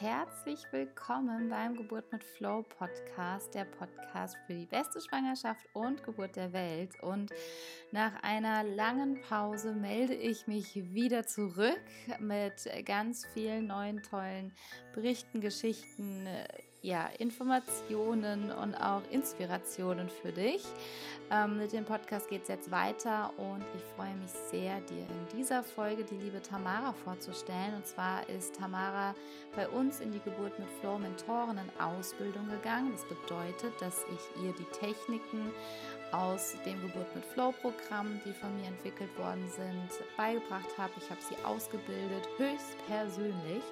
herzlich willkommen beim Geburt mit Flow Podcast, der Podcast für die beste Schwangerschaft und Geburt der Welt. Und nach einer langen Pause melde ich mich wieder zurück mit ganz vielen neuen tollen Berichten, Geschichten, ja, Informationen und auch Inspirationen für dich. Ähm, mit dem Podcast geht es jetzt weiter und ich freue mich sehr, dir in dieser Folge die liebe Tamara vorzustellen. Und zwar ist Tamara bei uns in die Geburt mit Flow Mentoren in Ausbildung gegangen. Das bedeutet, dass ich ihr die Techniken aus dem Geburt mit Flow Programm, die von mir entwickelt worden sind, beigebracht habe. Ich habe sie ausgebildet, höchstpersönlich.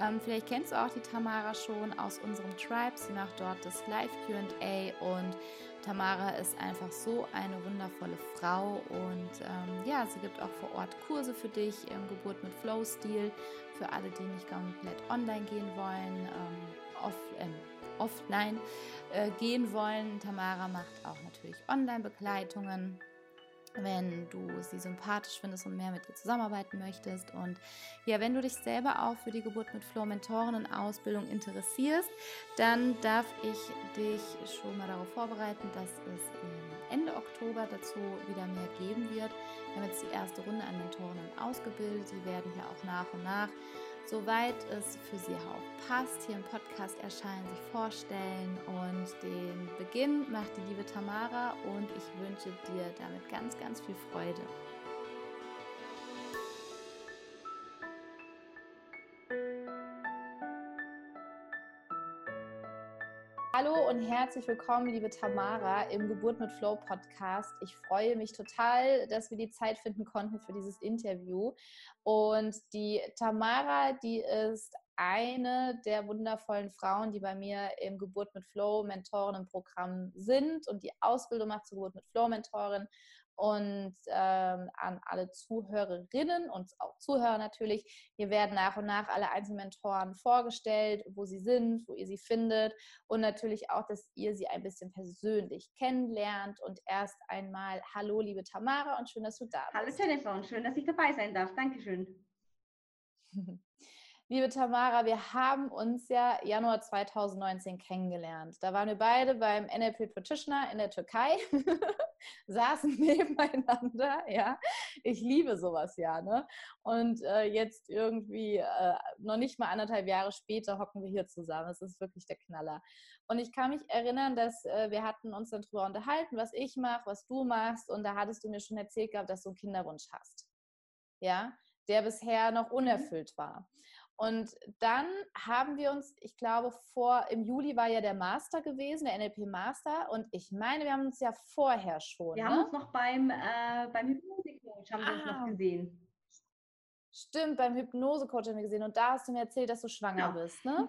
Ähm, vielleicht kennst du auch die Tamara schon aus unserem Tribe. Sie macht dort das Live QA und Tamara ist einfach so eine wundervolle Frau und ähm, ja, sie gibt auch vor Ort Kurse für dich im Geburt mit Flow-Stil, für alle, die nicht komplett online gehen wollen, ähm, off, äh, offline äh, gehen wollen. Tamara macht auch natürlich Online-Begleitungen wenn du sie sympathisch findest und mehr mit ihr zusammenarbeiten möchtest. Und ja, wenn du dich selber auch für die Geburt mit Flow Mentoren-Ausbildung interessierst, dann darf ich dich schon mal darauf vorbereiten, dass es Ende Oktober dazu wieder mehr geben wird. Wir haben jetzt die erste Runde an Mentorinnen ausgebildet. Sie werden hier auch nach und nach soweit es für Sie auch passt, hier im Podcast erscheinen, sich vorstellen und den Beginn macht die liebe Tamara und ich wünsche dir damit ganz, ganz viel Freude. Hallo und herzlich willkommen, liebe Tamara, im Geburt mit Flow Podcast. Ich freue mich total, dass wir die Zeit finden konnten für dieses Interview. Und die Tamara, die ist eine der wundervollen Frauen, die bei mir im Geburt mit Flow Mentoren-Programm sind und die Ausbildung macht zur Geburt mit Flow Mentorin und ähm, an alle Zuhörerinnen und auch Zuhörer natürlich. Hier werden nach und nach alle Einzelmentoren vorgestellt, wo sie sind, wo ihr sie findet und natürlich auch, dass ihr sie ein bisschen persönlich kennenlernt und erst einmal Hallo, liebe Tamara und schön, dass du da bist. Hallo Jennifer und schön, dass ich dabei sein darf. Dankeschön. Liebe Tamara, wir haben uns ja Januar 2019 kennengelernt. Da waren wir beide beim NLP Practitioner in der Türkei, saßen nebeneinander, ja. Ich liebe sowas ja, ne? Und äh, jetzt irgendwie äh, noch nicht mal anderthalb Jahre später hocken wir hier zusammen. Es ist wirklich der Knaller. Und ich kann mich erinnern, dass äh, wir hatten uns dann darüber unterhalten, was ich mache, was du machst. Und da hattest du mir schon erzählt gehabt, dass du einen Kinderwunsch hast. Ja, der bisher noch mhm. unerfüllt war. Und dann haben wir uns, ich glaube, vor, im Juli war ja der Master gewesen, der NLP Master. Und ich meine, wir haben uns ja vorher schon. Wir ne? haben uns noch beim, äh, beim Hypnose-Coach haben ah, wir uns noch ah. gesehen. Stimmt, beim Hypnose-Coach haben wir gesehen. Und da hast du mir erzählt, dass du schwanger ja. bist, ne?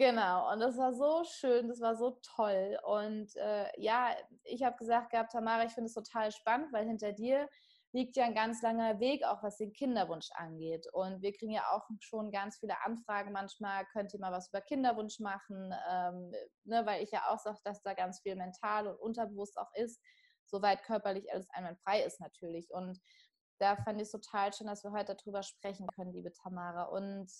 Genau, und das war so schön, das war so toll. Und äh, ja, ich habe gesagt gehabt, Tamara, ich finde es total spannend, weil hinter dir liegt ja ein ganz langer Weg, auch was den Kinderwunsch angeht. Und wir kriegen ja auch schon ganz viele Anfragen manchmal, könnt ihr mal was über Kinderwunsch machen, ähm, ne, weil ich ja auch sage, dass da ganz viel mental und unterbewusst auch ist, soweit körperlich alles einwandfrei ist natürlich. Und da fand ich es total schön, dass wir heute darüber sprechen können, liebe Tamara. Und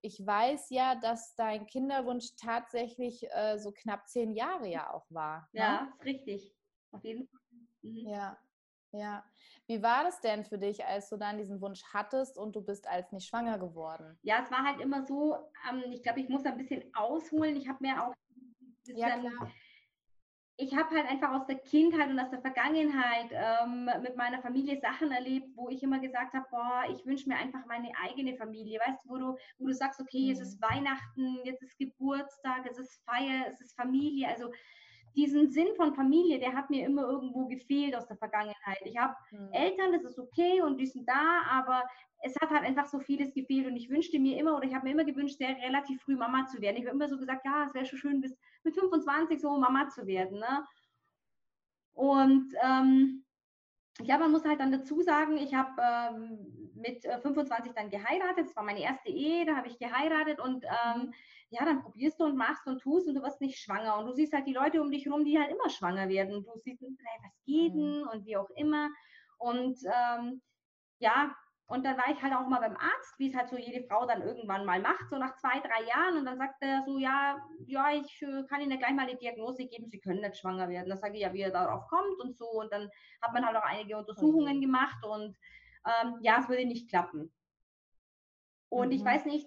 ich weiß ja, dass dein Kinderwunsch tatsächlich äh, so knapp zehn Jahre ja auch war. Ne? Ja, ist richtig. Auf jeden Fall. Mhm. Ja, ja. Wie war das denn für dich, als du dann diesen Wunsch hattest und du bist als nicht schwanger geworden? Ja, es war halt immer so, ähm, ich glaube, ich muss ein bisschen ausholen. Ich habe mir auch ja, klar. ich habe halt einfach aus der Kindheit und aus der Vergangenheit ähm, mit meiner Familie Sachen erlebt, wo ich immer gesagt habe, boah, ich wünsche mir einfach meine eigene Familie. Weißt du, wo du, wo du sagst, okay, mhm. es ist Weihnachten, jetzt ist Geburtstag, es ist Feier, es ist Familie. Also diesen Sinn von Familie, der hat mir immer irgendwo gefehlt aus der Vergangenheit. Ich habe mhm. Eltern, das ist okay und die sind da, aber es hat halt einfach so vieles gefehlt und ich wünschte mir immer oder ich habe mir immer gewünscht, sehr relativ früh Mama zu werden. Ich habe immer so gesagt, ja, es wäre schon schön, bis mit 25 so Mama zu werden. Ne? Und ähm, ja, man muss halt dann dazu sagen, ich habe ähm, mit 25 äh, dann geheiratet. Das war meine erste Ehe, da habe ich geheiratet und ähm, mhm ja, dann probierst du und machst und tust und du wirst nicht schwanger. Und du siehst halt die Leute um dich herum, die halt immer schwanger werden. Du siehst, hey, was geht denn mhm. und wie auch immer. Und ähm, ja, und dann war ich halt auch mal beim Arzt, wie es halt so jede Frau dann irgendwann mal macht, so nach zwei, drei Jahren. Und dann sagt er so, ja, ja, ich äh, kann Ihnen gleich mal eine Diagnose geben, Sie können nicht schwanger werden. Dann sage ich ja, wie er darauf kommt und so. Und dann hat man halt auch einige Untersuchungen okay. gemacht und ähm, ja, es würde nicht klappen. Und mhm. ich weiß nicht,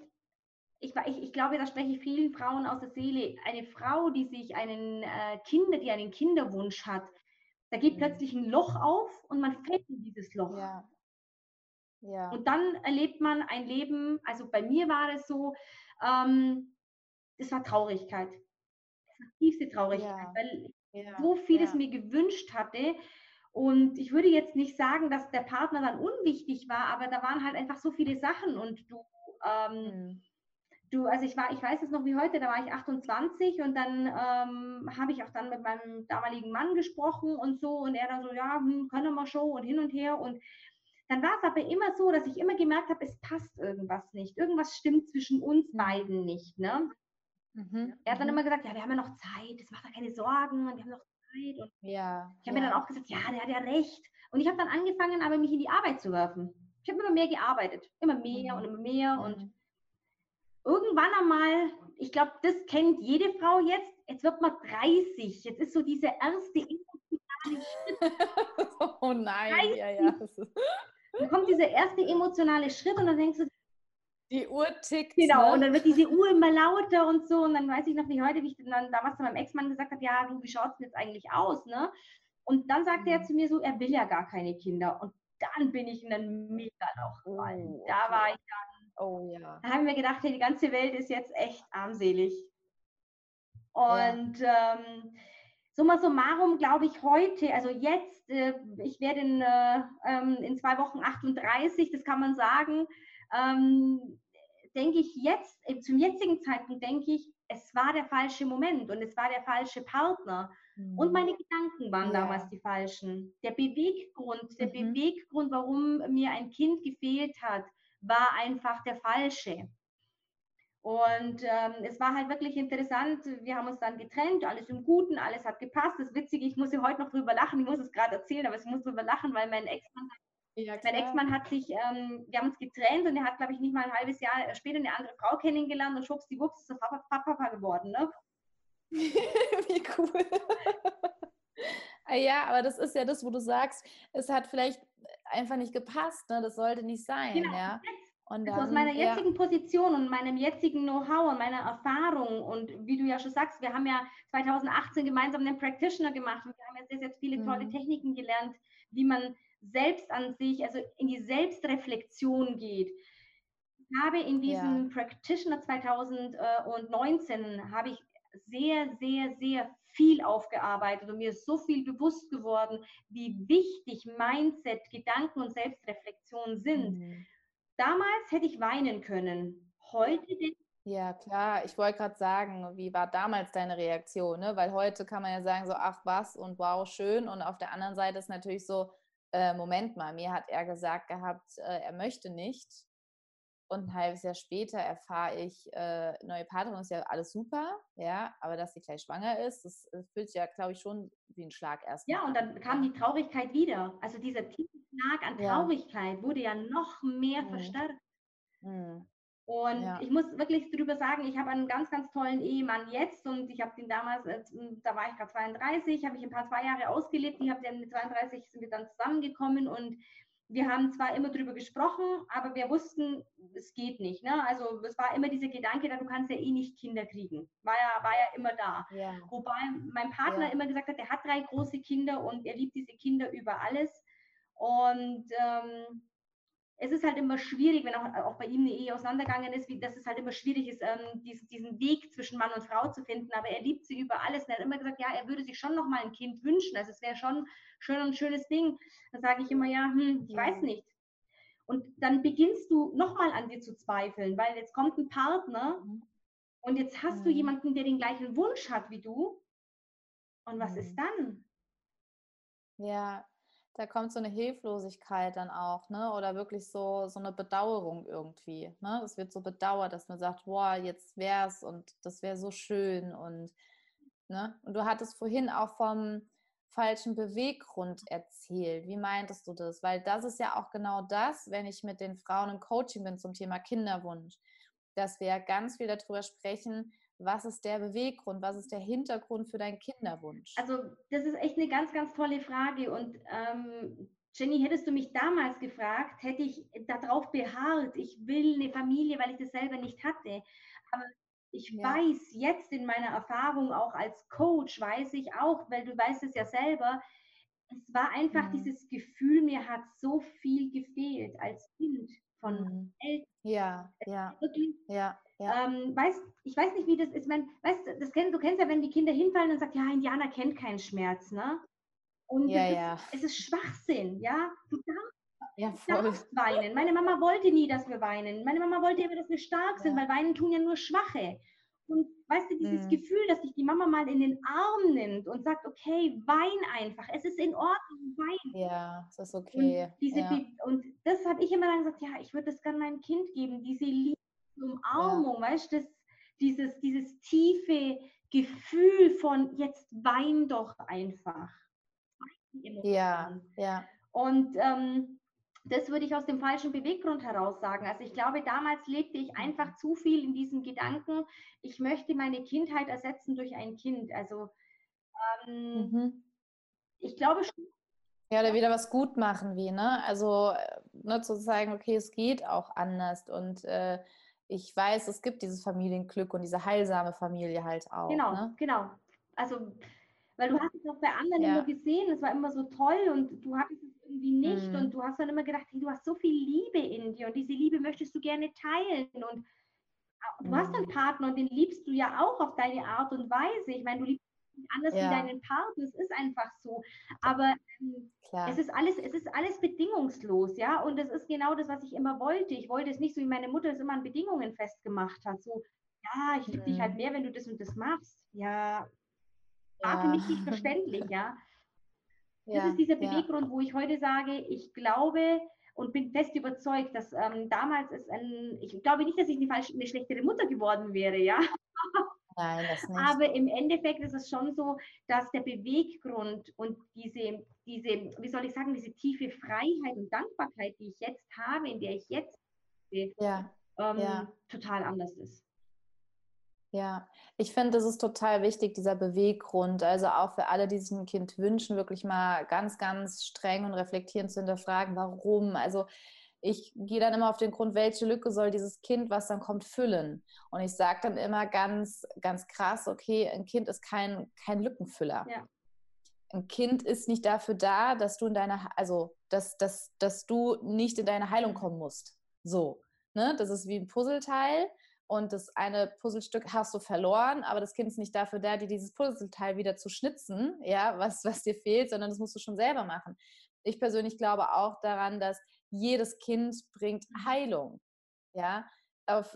ich, ich, ich, glaube, da spreche ich vielen Frauen aus der Seele. Eine Frau, die sich einen äh, Kinder, die einen Kinderwunsch hat, da geht mhm. plötzlich ein Loch auf und man fällt in dieses Loch. Ja. Ja. Und dann erlebt man ein Leben, also bei mir war es so, ähm, das war Traurigkeit. Das war tiefste Traurigkeit, ja. weil ich ja. so vieles mir gewünscht hatte. Und ich würde jetzt nicht sagen, dass der Partner dann unwichtig war, aber da waren halt einfach so viele Sachen und du, ähm, mhm. Du, also ich war, ich weiß es noch wie heute, da war ich 28 und dann ähm, habe ich auch dann mit meinem damaligen Mann gesprochen und so und er dann so, ja, hm, können wir schon und hin und her und dann war es aber immer so, dass ich immer gemerkt habe, es passt irgendwas nicht. Irgendwas stimmt zwischen uns mhm. beiden nicht. Ne? Mhm. Er hat dann mhm. immer gesagt, ja, wir haben ja noch Zeit, das macht ja keine Sorgen, wir haben noch Zeit. Und ja, ich habe ja. mir dann auch gesagt, ja, der hat ja recht. Und ich habe dann angefangen, aber mich in die Arbeit zu werfen. Ich habe immer mehr gearbeitet, immer mehr mhm. und immer mehr. Mhm. Und irgendwann einmal, ich glaube, das kennt jede Frau jetzt, jetzt wird man 30. Jetzt ist so diese erste emotionale Schritt. oh nein, 30. ja, ja. Dann kommt dieser erste emotionale Schritt und dann denkst du, die Uhr tickt. Genau, ne? und dann wird diese Uhr immer lauter und so. Und dann weiß ich noch wie heute, wie ich dann damals zu meinem Ex-Mann gesagt habe, ja, du, wie schaut es denn jetzt eigentlich aus? Ne? Und dann sagte mhm. er zu mir so, er will ja gar keine Kinder. Und dann bin ich in ein Mega-Loch gefallen. Oh, okay. Da war ich dann. Oh ja. Da haben wir gedacht, hey, die ganze Welt ist jetzt echt armselig. Und ja. ähm, summa summarum glaube ich heute, also jetzt, äh, ich werde in, äh, ähm, in zwei Wochen 38, das kann man sagen, ähm, denke ich jetzt, äh, zum jetzigen Zeitpunkt denke ich, es war der falsche Moment und es war der falsche Partner. Mhm. Und meine Gedanken waren ja. damals die falschen. Der Beweggrund, der mhm. Beweggrund, warum mir ein Kind gefehlt hat, war einfach der falsche. Und ähm, es war halt wirklich interessant. Wir haben uns dann getrennt, alles im Guten, alles hat gepasst. Das Witzige, ich muss ja heute noch drüber lachen, ich muss es gerade erzählen, aber ich muss drüber lachen, weil mein Ex-Mann ja, mein Ex-Mann hat sich, ähm, wir haben uns getrennt und er hat, glaube ich, nicht mal ein halbes Jahr später eine andere Frau kennengelernt und schwuppsdiwupps ist so Papa, Papa geworden. Ne? Wie cool. Ja, aber das ist ja das, wo du sagst, es hat vielleicht einfach nicht gepasst, ne? das sollte nicht sein. Genau. Ja? Und dann, also aus meiner jetzigen ja. Position und meinem jetzigen Know-how und meiner Erfahrung und wie du ja schon sagst, wir haben ja 2018 gemeinsam einen Practitioner gemacht und wir haben ja sehr, sehr viele tolle mhm. Techniken gelernt, wie man selbst an sich, also in die Selbstreflexion geht. Ich habe in diesem ja. Practitioner 2019 habe ich sehr, sehr, sehr viel aufgearbeitet und mir ist so viel bewusst geworden, wie wichtig Mindset, Gedanken und Selbstreflexion sind. Mhm Damals hätte ich weinen können. Heute ja, klar. Ich wollte gerade sagen, wie war damals deine Reaktion? Ne? Weil heute kann man ja sagen, so, ach was und wow, schön. Und auf der anderen Seite ist natürlich so, äh, Moment mal, mir hat er gesagt gehabt, äh, er möchte nicht. Und ein halbes Jahr später erfahre ich, äh, neue Partnerin ist ja alles super, ja, aber dass sie gleich schwanger ist, das, das fühlt sich ja, glaube ich, schon wie ein Schlag erst. Ja, und dann kam die Traurigkeit wieder. Also dieser tiefe Schlag an Traurigkeit ja. wurde ja noch mehr mhm. verstärkt. Mhm. Und ja. ich muss wirklich darüber sagen, ich habe einen ganz, ganz tollen Ehemann jetzt und ich habe den damals, äh, da war ich gerade 32, habe ich ein paar zwei Jahre ausgelebt. Ich habe den mit 32 sind wir dann zusammengekommen und wir haben zwar immer darüber gesprochen, aber wir wussten, es geht nicht. Ne? Also es war immer dieser Gedanke, du kannst ja eh nicht Kinder kriegen. War ja, war ja immer da. Ja. Wobei mein Partner ja. immer gesagt hat, er hat drei große Kinder und er liebt diese Kinder über alles. Und ähm, es ist halt immer schwierig, wenn auch, auch bei ihm eine Ehe auseinandergegangen ist, wie, dass es halt immer schwierig ist, ähm, diesen, diesen Weg zwischen Mann und Frau zu finden. Aber er liebt sie über alles. Und er hat immer gesagt, ja, er würde sich schon noch mal ein Kind wünschen. Also es wäre schon schön und ein schönes Ding. Dann sage ich immer, ja, hm, ich weiß nicht. Und dann beginnst du nochmal an dir zu zweifeln, weil jetzt kommt ein Partner mhm. und jetzt hast mhm. du jemanden, der den gleichen Wunsch hat wie du. Und was mhm. ist dann? Ja, da kommt so eine Hilflosigkeit dann auch, ne? Oder wirklich so, so eine Bedauerung irgendwie. Ne? Es wird so bedauert, dass man sagt, boah, jetzt wär's und das wäre so schön und ne? Und du hattest vorhin auch vom, falschen Beweggrund erzählt. Wie meintest du das? Weil das ist ja auch genau das, wenn ich mit den Frauen im Coaching bin zum Thema Kinderwunsch, dass wir ganz viel darüber sprechen, was ist der Beweggrund, was ist der Hintergrund für deinen Kinderwunsch? Also das ist echt eine ganz, ganz tolle Frage und ähm, Jenny, hättest du mich damals gefragt, hätte ich darauf beharrt, ich will eine Familie, weil ich das selber nicht hatte. Aber ich ja. weiß jetzt in meiner Erfahrung auch als Coach, weiß ich auch, weil du weißt es ja selber, es war einfach mhm. dieses Gefühl, mir hat so viel gefehlt als Kind von mhm. Eltern. Ja, ja. Wirklich, ja, ja. Ähm, weißt, ich weiß nicht, wie das ist. Man, weißt, das kenn, du kennst ja, wenn die Kinder hinfallen und sagt, ja, Indianer kennt keinen Schmerz, ne? Und ja, ist, ja. es ist Schwachsinn, ja. Du darfst, ja, darfst, weinen. Meine Mama wollte nie, dass wir weinen. Meine Mama wollte immer, dass wir stark sind, weil weinen tun ja nur Schwache. Und weißt du, dieses mhm. Gefühl, dass dich die Mama mal in den Arm nimmt und sagt, okay, wein einfach, es ist in Ordnung, wein. Ja, es ist okay. Und, diese, ja. und das habe ich immer dann gesagt, ja, ich würde das gerne meinem Kind geben, diese Liebe, Umarmung, ja. weißt du, dieses, dieses tiefe Gefühl von, jetzt wein doch einfach. Ja, ja. Und ähm, das würde ich aus dem falschen Beweggrund heraus sagen. Also ich glaube, damals lebte ich einfach mhm. zu viel in diesem Gedanken, ich möchte meine Kindheit ersetzen durch ein Kind. Also ähm, mhm. ich glaube schon. Ja, oder wieder was gut machen, wie, ne? Also äh, ne, zu sagen, okay, es geht auch anders und äh, ich weiß, es gibt dieses Familienglück und diese heilsame Familie halt auch. Genau, ne? genau. Also, weil du hast es auch bei anderen ja. immer gesehen, es war immer so toll und du hattest es irgendwie nicht mhm. und du hast dann immer gedacht, hey, du hast so viel Liebe in dir und diese Liebe möchtest du gerne teilen und du mhm. hast einen mhm. Partner und den liebst du ja auch auf deine Art und Weise. Ich meine, du liebst anders ja. wie deinen Partner. Es ist einfach so. Aber ähm, es ist alles, es ist alles bedingungslos, ja. Und das ist genau das, was ich immer wollte. Ich wollte es nicht so, wie meine Mutter es immer an Bedingungen festgemacht hat. So, ja, ich liebe mhm. dich halt mehr, wenn du das und das machst. Ja, war ja. für mich nicht verständlich, ja. Das ja, ist dieser Beweggrund, wo ich heute sage, ich glaube und bin fest überzeugt, dass ähm, damals ist ein, ich glaube nicht, dass ich eine, falsche, eine schlechtere Mutter geworden wäre, ja. Nein, das nicht. Aber im Endeffekt ist es schon so, dass der Beweggrund und diese, diese, wie soll ich sagen, diese tiefe Freiheit und Dankbarkeit, die ich jetzt habe, in der ich jetzt bin, ja. Ähm, ja. total anders ist. Ja, ich finde, das ist total wichtig, dieser Beweggrund. Also auch für alle, die sich ein Kind wünschen, wirklich mal ganz, ganz streng und reflektierend zu hinterfragen, warum. Also ich gehe dann immer auf den Grund, welche Lücke soll dieses Kind, was dann kommt, füllen. Und ich sage dann immer ganz, ganz krass, okay, ein Kind ist kein, kein Lückenfüller. Ja. Ein Kind ist nicht dafür da, dass du in deine, also dass, dass, dass du nicht in deine Heilung kommen musst. So. Ne? Das ist wie ein Puzzleteil und das eine Puzzlestück hast du verloren, aber das Kind ist nicht dafür da, dir dieses Puzzleteil wieder zu schnitzen, ja, was, was dir fehlt, sondern das musst du schon selber machen. Ich persönlich glaube auch daran, dass jedes Kind bringt. Heilung. Ja, auf,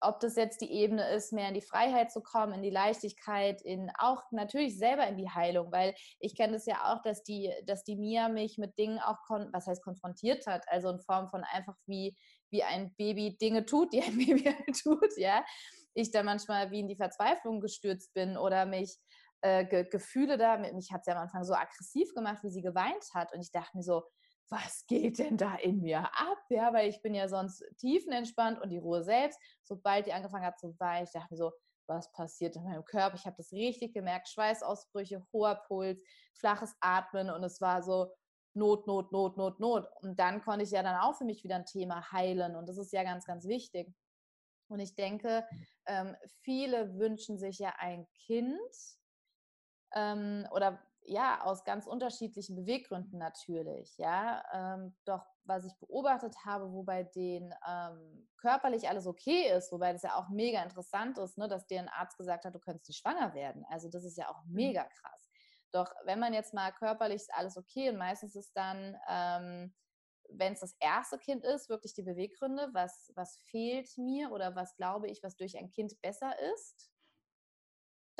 ob das jetzt die Ebene ist, mehr in die Freiheit zu kommen, in die Leichtigkeit, in auch natürlich selber in die Heilung, weil ich kenne das ja auch, dass die, dass die Mia mich mit Dingen auch, was heißt konfrontiert hat, also in Form von einfach wie, wie ein Baby Dinge tut, die ein Baby halt tut, ja. Ich da manchmal wie in die Verzweiflung gestürzt bin oder mich äh, Ge Gefühle da, mich hat sie am Anfang so aggressiv gemacht, wie sie geweint hat und ich dachte mir so, was geht denn da in mir ab? Ja, weil ich bin ja sonst tiefenentspannt und die Ruhe selbst. Sobald die angefangen hat zu weinen, ich dachte mir so, was passiert in meinem Körper? Ich habe das richtig gemerkt, Schweißausbrüche, hoher Puls, flaches Atmen und es war so Not, Not, Not, Not, Not. Und dann konnte ich ja dann auch für mich wieder ein Thema heilen und das ist ja ganz, ganz wichtig. Und ich denke, ähm, viele wünschen sich ja ein Kind ähm, oder ja, aus ganz unterschiedlichen Beweggründen natürlich, ja. Ähm, doch was ich beobachtet habe, wo bei denen ähm, körperlich alles okay ist, wobei das ja auch mega interessant ist, ne, dass dir ein Arzt gesagt hat, du könntest nicht schwanger werden. Also das ist ja auch mhm. mega krass. Doch wenn man jetzt mal körperlich ist alles okay und meistens ist dann, ähm, wenn es das erste Kind ist, wirklich die Beweggründe, was, was fehlt mir oder was glaube ich, was durch ein Kind besser ist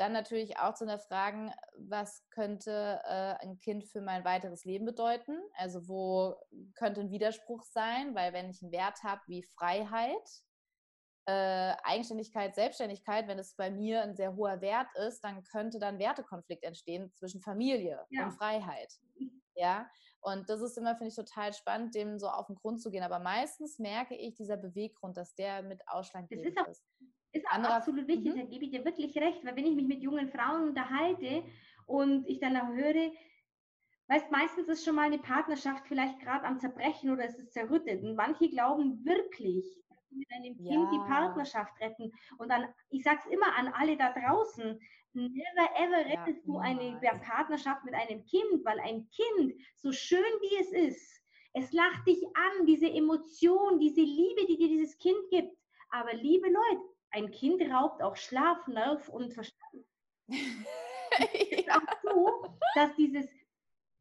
dann natürlich auch zu hinterfragen, was könnte äh, ein Kind für mein weiteres Leben bedeuten? Also wo könnte ein Widerspruch sein? Weil wenn ich einen Wert habe wie Freiheit, äh, Eigenständigkeit, Selbstständigkeit, wenn es bei mir ein sehr hoher Wert ist, dann könnte dann Wertekonflikt entstehen zwischen Familie ja. und Freiheit. Ja, und das ist immer, finde ich, total spannend, dem so auf den Grund zu gehen. Aber meistens merke ich dieser Beweggrund, dass der mit ausschlaggebend ist. Ist auch Anderer, absolut wichtig, mhm. da gebe ich dir wirklich recht, weil wenn ich mich mit jungen Frauen unterhalte und ich dann auch höre, weißt, meistens ist schon mal eine Partnerschaft vielleicht gerade am Zerbrechen oder es ist zerrüttet. Und manche glauben wirklich, mit einem Kind ja. die Partnerschaft retten. Und dann, ich sage es immer an alle da draußen, never ever rettest ja, du eine Partnerschaft mit einem Kind, weil ein Kind, so schön wie es ist, es lacht dich an, diese Emotion, diese Liebe, die dir dieses Kind gibt. Aber liebe Leute, ein Kind raubt auch Schlaf, Nerv und Verstand. es ist auch so, dass dieses,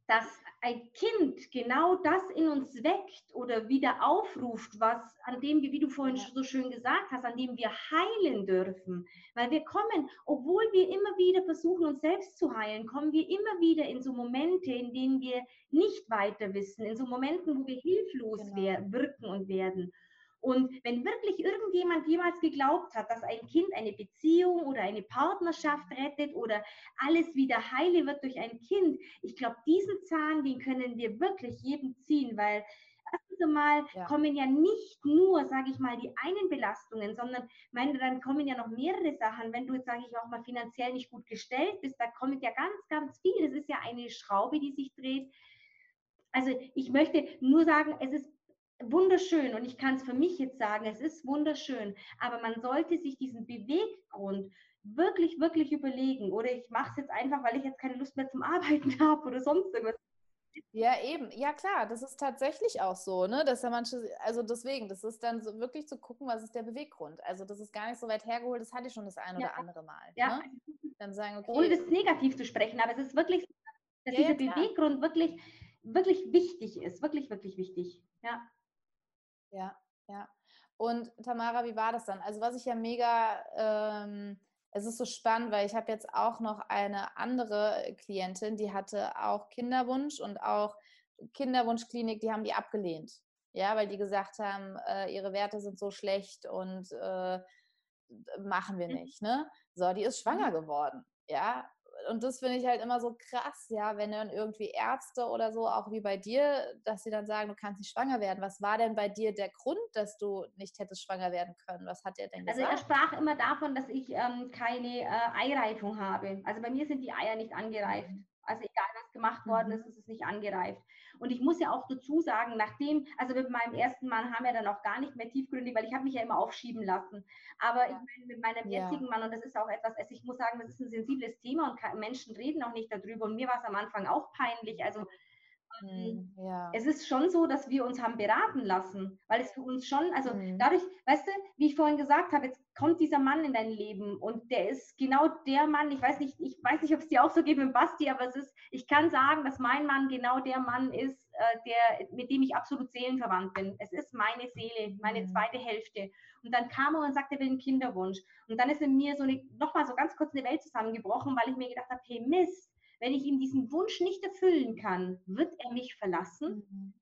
dass ein Kind genau das in uns weckt oder wieder aufruft, was an dem wir, wie du vorhin ja. so schön gesagt hast, an dem wir heilen dürfen. Weil wir kommen, obwohl wir immer wieder versuchen, uns selbst zu heilen, kommen wir immer wieder in so Momente, in denen wir nicht weiter wissen, in so Momenten, wo wir hilflos genau. wirken und werden. Und wenn wirklich irgendjemand jemals geglaubt hat, dass ein Kind eine Beziehung oder eine Partnerschaft rettet oder alles wieder heile wird durch ein Kind, ich glaube, diesen Zahn, den können wir wirklich jedem ziehen, weil erstens einmal ja. kommen ja nicht nur, sage ich mal, die einen Belastungen, sondern meine, dann kommen ja noch mehrere Sachen. Wenn du jetzt, sage ich auch mal, finanziell nicht gut gestellt bist, da kommt ja ganz, ganz viel. Es ist ja eine Schraube, die sich dreht. Also ich möchte nur sagen, es ist wunderschön und ich kann es für mich jetzt sagen, es ist wunderschön, aber man sollte sich diesen Beweggrund wirklich, wirklich überlegen oder ich mache es jetzt einfach, weil ich jetzt keine Lust mehr zum Arbeiten habe oder sonst irgendwas. Ja, eben. Ja, klar, das ist tatsächlich auch so, ne? Dass ja manche, also deswegen, das ist dann so wirklich zu gucken, was ist der Beweggrund. Also das ist gar nicht so weit hergeholt, das hatte ich schon das ein oder ja. andere Mal. Ja. Ne? Dann sagen, okay. Ohne das negativ zu sprechen, aber es ist wirklich, dass ja, dieser Beweggrund wirklich, wirklich wichtig ist. Wirklich, wirklich wichtig. Ja. Ja, ja. Und Tamara, wie war das dann? Also was ich ja mega, ähm, es ist so spannend, weil ich habe jetzt auch noch eine andere Klientin, die hatte auch Kinderwunsch und auch Kinderwunschklinik, die haben die abgelehnt. Ja, weil die gesagt haben, äh, ihre Werte sind so schlecht und äh, machen wir mhm. nicht. Ne? So, die ist schwanger mhm. geworden. Ja, und das finde ich halt immer so krass, ja, wenn dann irgendwie Ärzte oder so, auch wie bei dir, dass sie dann sagen, du kannst nicht schwanger werden. Was war denn bei dir der Grund, dass du nicht hättest schwanger werden können? Was hat er denn gesagt? Also er sprach immer davon, dass ich ähm, keine äh, Eireifung habe. Also bei mir sind die Eier nicht angereift. Also egal, was gemacht worden mhm. ist, ist es nicht angereift. Und ich muss ja auch dazu sagen, nachdem, also mit meinem ersten Mann haben wir dann auch gar nicht mehr tiefgründig, weil ich habe mich ja immer aufschieben lassen. Aber ich meine, mit meinem ja. jetzigen Mann, und das ist auch etwas, also ich muss sagen, das ist ein sensibles Thema und Menschen reden auch nicht darüber. Und mir war es am Anfang auch peinlich. Also hm, ja. Es ist schon so, dass wir uns haben beraten lassen, weil es für uns schon, also mhm. dadurch, weißt du, wie ich vorhin gesagt habe, jetzt kommt dieser Mann in dein Leben und der ist genau der Mann, ich weiß nicht, ich weiß nicht, ob es dir auch so geht mit Basti, aber es ist, ich kann sagen, dass mein Mann genau der Mann ist, äh, der, mit dem ich absolut seelenverwandt bin. Es ist meine Seele, meine mhm. zweite Hälfte. Und dann kam er und sagte, er will einen Kinderwunsch. Und dann ist in mir so eine, nochmal so ganz kurz eine Welt zusammengebrochen, weil ich mir gedacht habe, hey Mist, wenn ich ihm diesen Wunsch nicht erfüllen kann, wird er mich verlassen. Mhm.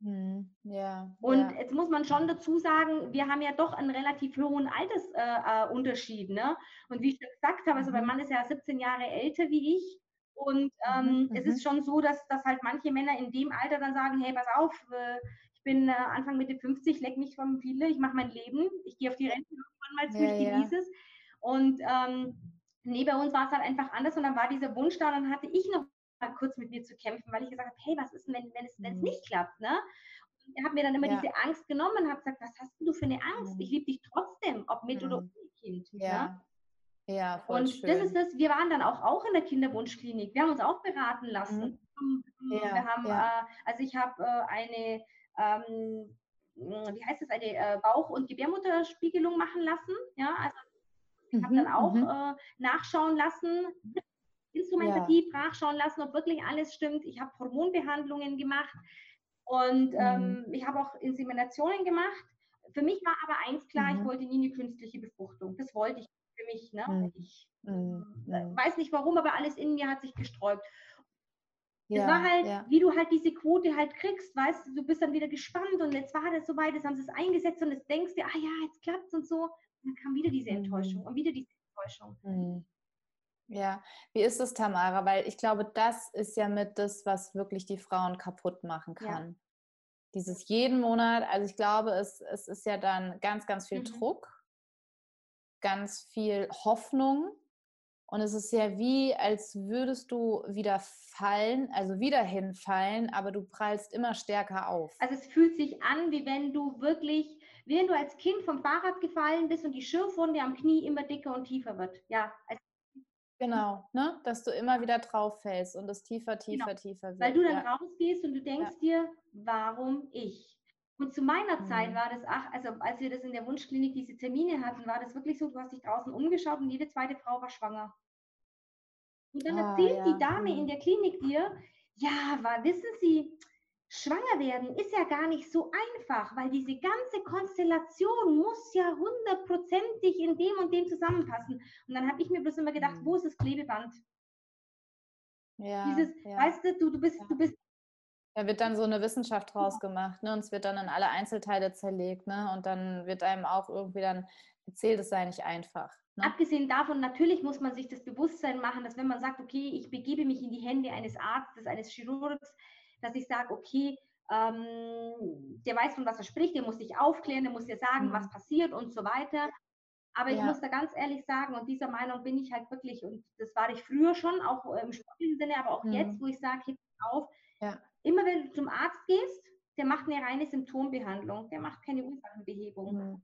Mhm. Ja, und ja. jetzt muss man schon dazu sagen, wir haben ja doch einen relativ hohen Altersunterschied. Äh, äh ne? Und wie ich schon gesagt habe, also mein mhm. Mann ist ja 17 Jahre älter wie ich. Und ähm, mhm. es ist schon so, dass, dass halt manche Männer in dem Alter dann sagen, hey, pass auf, äh, ich bin äh, Anfang Mitte 50, leck mich vom viele, ich mache mein Leben, ich gehe auf die Rente irgendwann mal zu, ja, ich genieße es. Und ähm, nee, bei uns war es halt einfach anders und dann war dieser Wunsch da und dann hatte ich noch mal kurz mit mir zu kämpfen, weil ich gesagt habe, hey, was ist denn, wenn, wenn, es, wenn es mhm. nicht klappt, ne? Und er hat mir dann immer ja. diese Angst genommen und hat gesagt, was hast du für eine Angst? Ich mhm. liebe dich trotzdem, ob mit mhm. oder ohne Kind. Ja. Ne? Ja, voll Und schön. das ist das, wir waren dann auch, auch in der Kinderwunschklinik. Wir haben uns auch beraten lassen. Mhm. Ja, wir haben, ja. äh, also ich habe äh, eine, ähm, wie heißt das, eine äh, Bauch- und Gebärmutterspiegelung machen lassen. Ja, also ich habe dann mhm, auch mhm. äh, nachschauen lassen, instrumentativ ja. nachschauen lassen, ob wirklich alles stimmt. Ich habe Hormonbehandlungen gemacht und mhm. ähm, ich habe auch Inseminationen gemacht. Für mich war aber eins klar, mhm. ich wollte nie eine künstliche Befruchtung. Das wollte ich für mich. Ne? Mhm. Ich äh, weiß nicht warum, aber alles in mir hat sich gesträubt. Ja, es war halt, ja. wie du halt diese Quote halt kriegst, weißt du, du bist dann wieder gespannt und jetzt war das soweit, jetzt haben sie es eingesetzt und jetzt denkst du, ah ja, jetzt klappt es und so. Dann kam wieder diese Enttäuschung und wieder diese Enttäuschung. Mhm. Ja, wie ist es, Tamara? Weil ich glaube, das ist ja mit das, was wirklich die Frauen kaputt machen kann. Ja. Dieses jeden Monat, also ich glaube, es, es ist ja dann ganz, ganz viel mhm. Druck, ganz viel Hoffnung und es ist ja wie, als würdest du wieder fallen, also wieder hinfallen, aber du prallst immer stärker auf. Also es fühlt sich an, wie wenn du wirklich, wenn du als Kind vom Fahrrad gefallen bist und die Schürfwunde am Knie immer dicker und tiefer wird. Ja. genau, ne? dass du immer wieder drauf fällst und es tiefer, tiefer, genau. tiefer wird. Weil du dann ja. rausgehst und du denkst ja. dir, warum ich? Und zu meiner mhm. Zeit war das, ach, also als wir das in der Wunschklinik diese Termine hatten, war das wirklich so, du hast dich draußen umgeschaut und jede zweite Frau war schwanger. Und dann ah, erzählt ja. die Dame mhm. in der Klinik dir, ja, war, wissen Sie, schwanger werden ist ja gar nicht so einfach, weil diese ganze Konstellation muss ja hundertprozentig in dem und dem zusammenpassen. Und dann habe ich mir bloß immer gedacht, mhm. wo ist das Klebeband? Ja, Dieses, ja. weißt du, du, du bist, du bist da wird dann so eine Wissenschaft draus gemacht, ne? Und es wird dann in alle Einzelteile zerlegt, ne? Und dann wird einem auch irgendwie dann erzählt, es sei nicht einfach. Ne? Abgesehen davon, natürlich muss man sich das Bewusstsein machen, dass wenn man sagt, okay, ich begebe mich in die Hände eines Arztes, eines Chirurgs, dass ich sage, okay, ähm, der weiß, von was er spricht, der muss dich aufklären, der muss dir sagen, mhm. was passiert und so weiter. Aber ja. ich muss da ganz ehrlich sagen, und dieser Meinung bin ich halt wirklich, und das war ich früher schon, auch im sportlichen Sinne, aber auch mhm. jetzt, wo ich sage, heb auf, ja. Immer wenn du zum Arzt gehst, der macht eine reine Symptombehandlung, der macht keine Ursachenbehebung.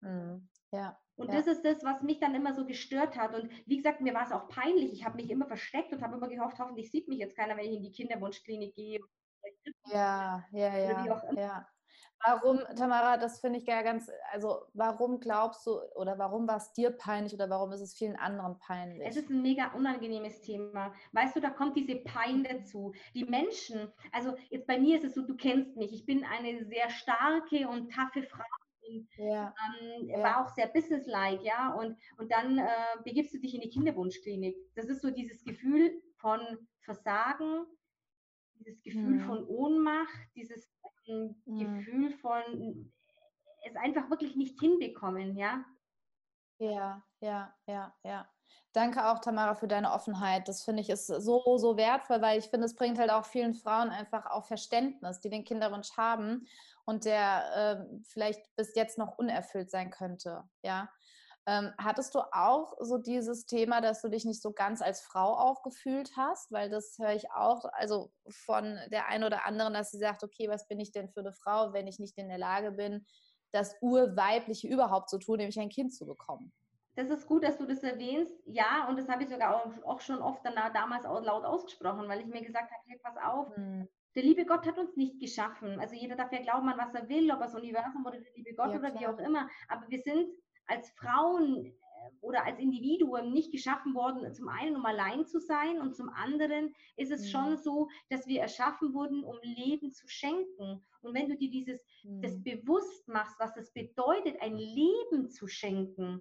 Mhm. Ja. Und ja. das ist das, was mich dann immer so gestört hat. Und wie gesagt, mir war es auch peinlich. Ich habe mich immer versteckt und habe immer gehofft, hoffentlich sieht mich jetzt keiner, wenn ich in die Kinderwunschklinik gehe. Ja, ja, ja. ja. Warum, Tamara, das finde ich ja ganz, also warum glaubst du oder warum war es dir peinlich oder warum ist es vielen anderen peinlich? Es ist ein mega unangenehmes Thema. Weißt du, da kommt diese Pein dazu. Die Menschen, also jetzt bei mir ist es so, du kennst mich, ich bin eine sehr starke und taffe Frau. Und, ja. Ähm, ja. war auch sehr businesslike, ja, und, und dann äh, begibst du dich in die Kinderwunschklinik. Das ist so dieses Gefühl von Versagen, dieses Gefühl hm. von Ohnmacht, dieses ein mhm. Gefühl von es einfach wirklich nicht hinbekommen, ja. Ja, ja, ja, ja. Danke auch, Tamara, für deine Offenheit. Das finde ich ist so, so wertvoll, weil ich finde, es bringt halt auch vielen Frauen einfach auch Verständnis, die den Kinderwunsch haben und der äh, vielleicht bis jetzt noch unerfüllt sein könnte. Ja. Ähm, hattest du auch so dieses Thema, dass du dich nicht so ganz als Frau auch gefühlt hast? Weil das höre ich auch, also von der einen oder anderen, dass sie sagt, okay, was bin ich denn für eine Frau, wenn ich nicht in der Lage bin, das Urweibliche überhaupt zu tun, nämlich ein Kind zu bekommen? Das ist gut, dass du das erwähnst. Ja, und das habe ich sogar auch, auch schon oft dann damals auch laut ausgesprochen, weil ich mir gesagt habe, hey, pass auf, hm. Der liebe Gott hat uns nicht geschaffen. Also jeder darf ja glauben an was er will, ob das Universum oder der liebe Gott ja, oder wie auch immer. Aber wir sind als Frauen äh, oder als Individuum nicht geschaffen worden, zum einen um allein zu sein und zum anderen ist es mhm. schon so, dass wir erschaffen wurden, um Leben zu schenken. Und wenn du dir dieses mhm. das bewusst machst, was es bedeutet, ein Leben zu schenken,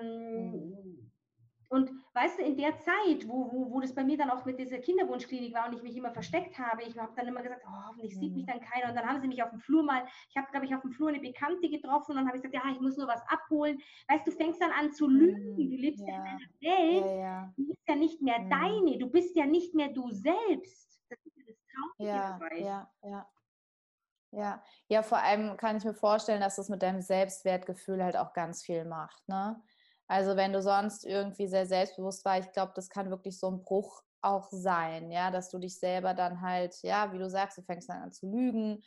ähm, mhm. Und weißt du, in der Zeit, wo, wo, wo das bei mir dann auch mit dieser Kinderwunschklinik war und ich mich immer versteckt habe, ich habe dann immer gesagt, oh, hoffentlich sieht mich mhm. dann keiner. Und dann haben sie mich auf dem Flur mal, ich habe, glaube ich, auf dem Flur eine Bekannte getroffen und dann habe ich gesagt, ja, ich muss nur was abholen. Weißt du, fängst dann an zu lügen. Mhm. Du lebst ja, in einer Welt, ja, ja. die ist ja nicht mehr mhm. deine. Du bist ja nicht mehr du selbst. Das ist das Traurige ja, dabei. Ja, ja. Ja, ja, vor allem kann ich mir vorstellen, dass das mit deinem Selbstwertgefühl halt auch ganz viel macht. Ne? Also wenn du sonst irgendwie sehr selbstbewusst war, ich glaube, das kann wirklich so ein Bruch auch sein, ja, dass du dich selber dann halt, ja, wie du sagst, du fängst dann an zu lügen,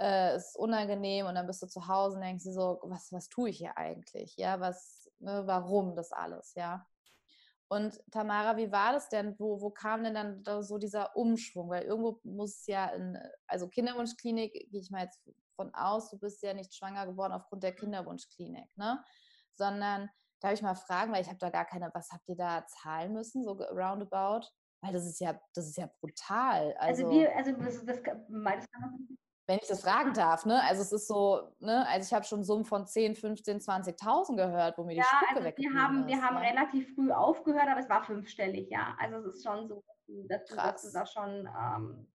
äh, ist unangenehm und dann bist du zu Hause und denkst dir so, was, was tue ich hier eigentlich, ja, was, ne, warum das alles, ja. Und Tamara, wie war das denn? Wo, wo kam denn dann da so dieser Umschwung? Weil irgendwo muss es ja in, also Kinderwunschklinik, gehe ich mal jetzt von aus, du bist ja nicht schwanger geworden aufgrund der Kinderwunschklinik, ne? Sondern Darf ich mal fragen, weil ich habe da gar keine, was habt ihr da zahlen müssen, so roundabout? Weil das ist ja, das ist ja brutal. Also, also wir, also das, das, das wenn ich das fragen darf, ne? Also es ist so, ne? Also ich habe schon Summen von 10, 15, 20.000 gehört, wo mir ja, die Spucke also wir haben, wir haben ja. relativ früh aufgehört, aber es war fünfstellig, ja. Also es ist schon so. dazu, dass du da schon ähm,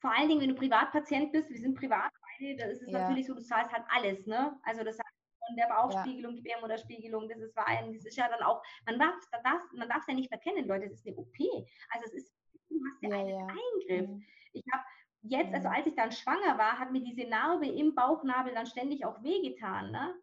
vor allen Dingen, wenn du Privatpatient bist, wir sind privat da ist es ja. natürlich so, du zahlst halt alles, ne? Also das heißt, von der Bauchspiegelung, ja. Gebärmutterspiegelung, das ist Wein, das ist ja dann auch, man darf es man darf ja nicht verkennen, Leute, das ist eine OP. Also es ist, du hast ja, ja einen ja. Eingriff. Mhm. Ich habe jetzt, also mhm. als ich dann schwanger war, hat mir diese Narbe im Bauchnabel dann ständig auch wehgetan. Ne?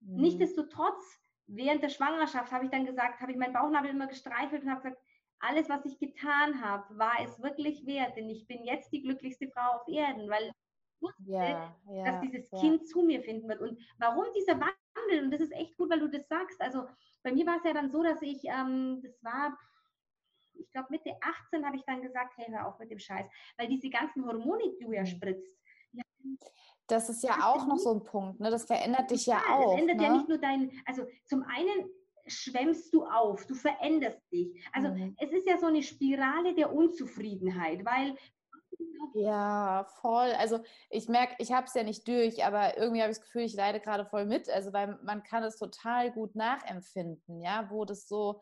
Mhm. Nichtsdestotrotz, während der Schwangerschaft habe ich dann gesagt, habe ich meinen Bauchnabel immer gestreichelt und habe gesagt, alles, was ich getan habe, war es wirklich wert, denn ich bin jetzt die glücklichste Frau auf Erden, weil wusste, ja, ja, dass dieses ja. Kind zu mir finden wird. Und warum dieser Wandel, und das ist echt gut, weil du das sagst, also bei mir war es ja dann so, dass ich, ähm, das war, ich glaube Mitte 18 habe ich dann gesagt, hey, hör auf mit dem Scheiß, weil diese ganzen Hormone, die du ja mhm. spritzt, das ist ja auch noch so ein Punkt, ne? Das verändert dich ja auch. Das ändert ne? ja nicht nur dein, also zum einen schwemmst du auf, du veränderst dich. Also mhm. es ist ja so eine Spirale der Unzufriedenheit, weil ja, voll. Also ich merke, ich habe es ja nicht durch, aber irgendwie habe ich das Gefühl, ich leide gerade voll mit. Also weil man kann es total gut nachempfinden, ja, wo das so,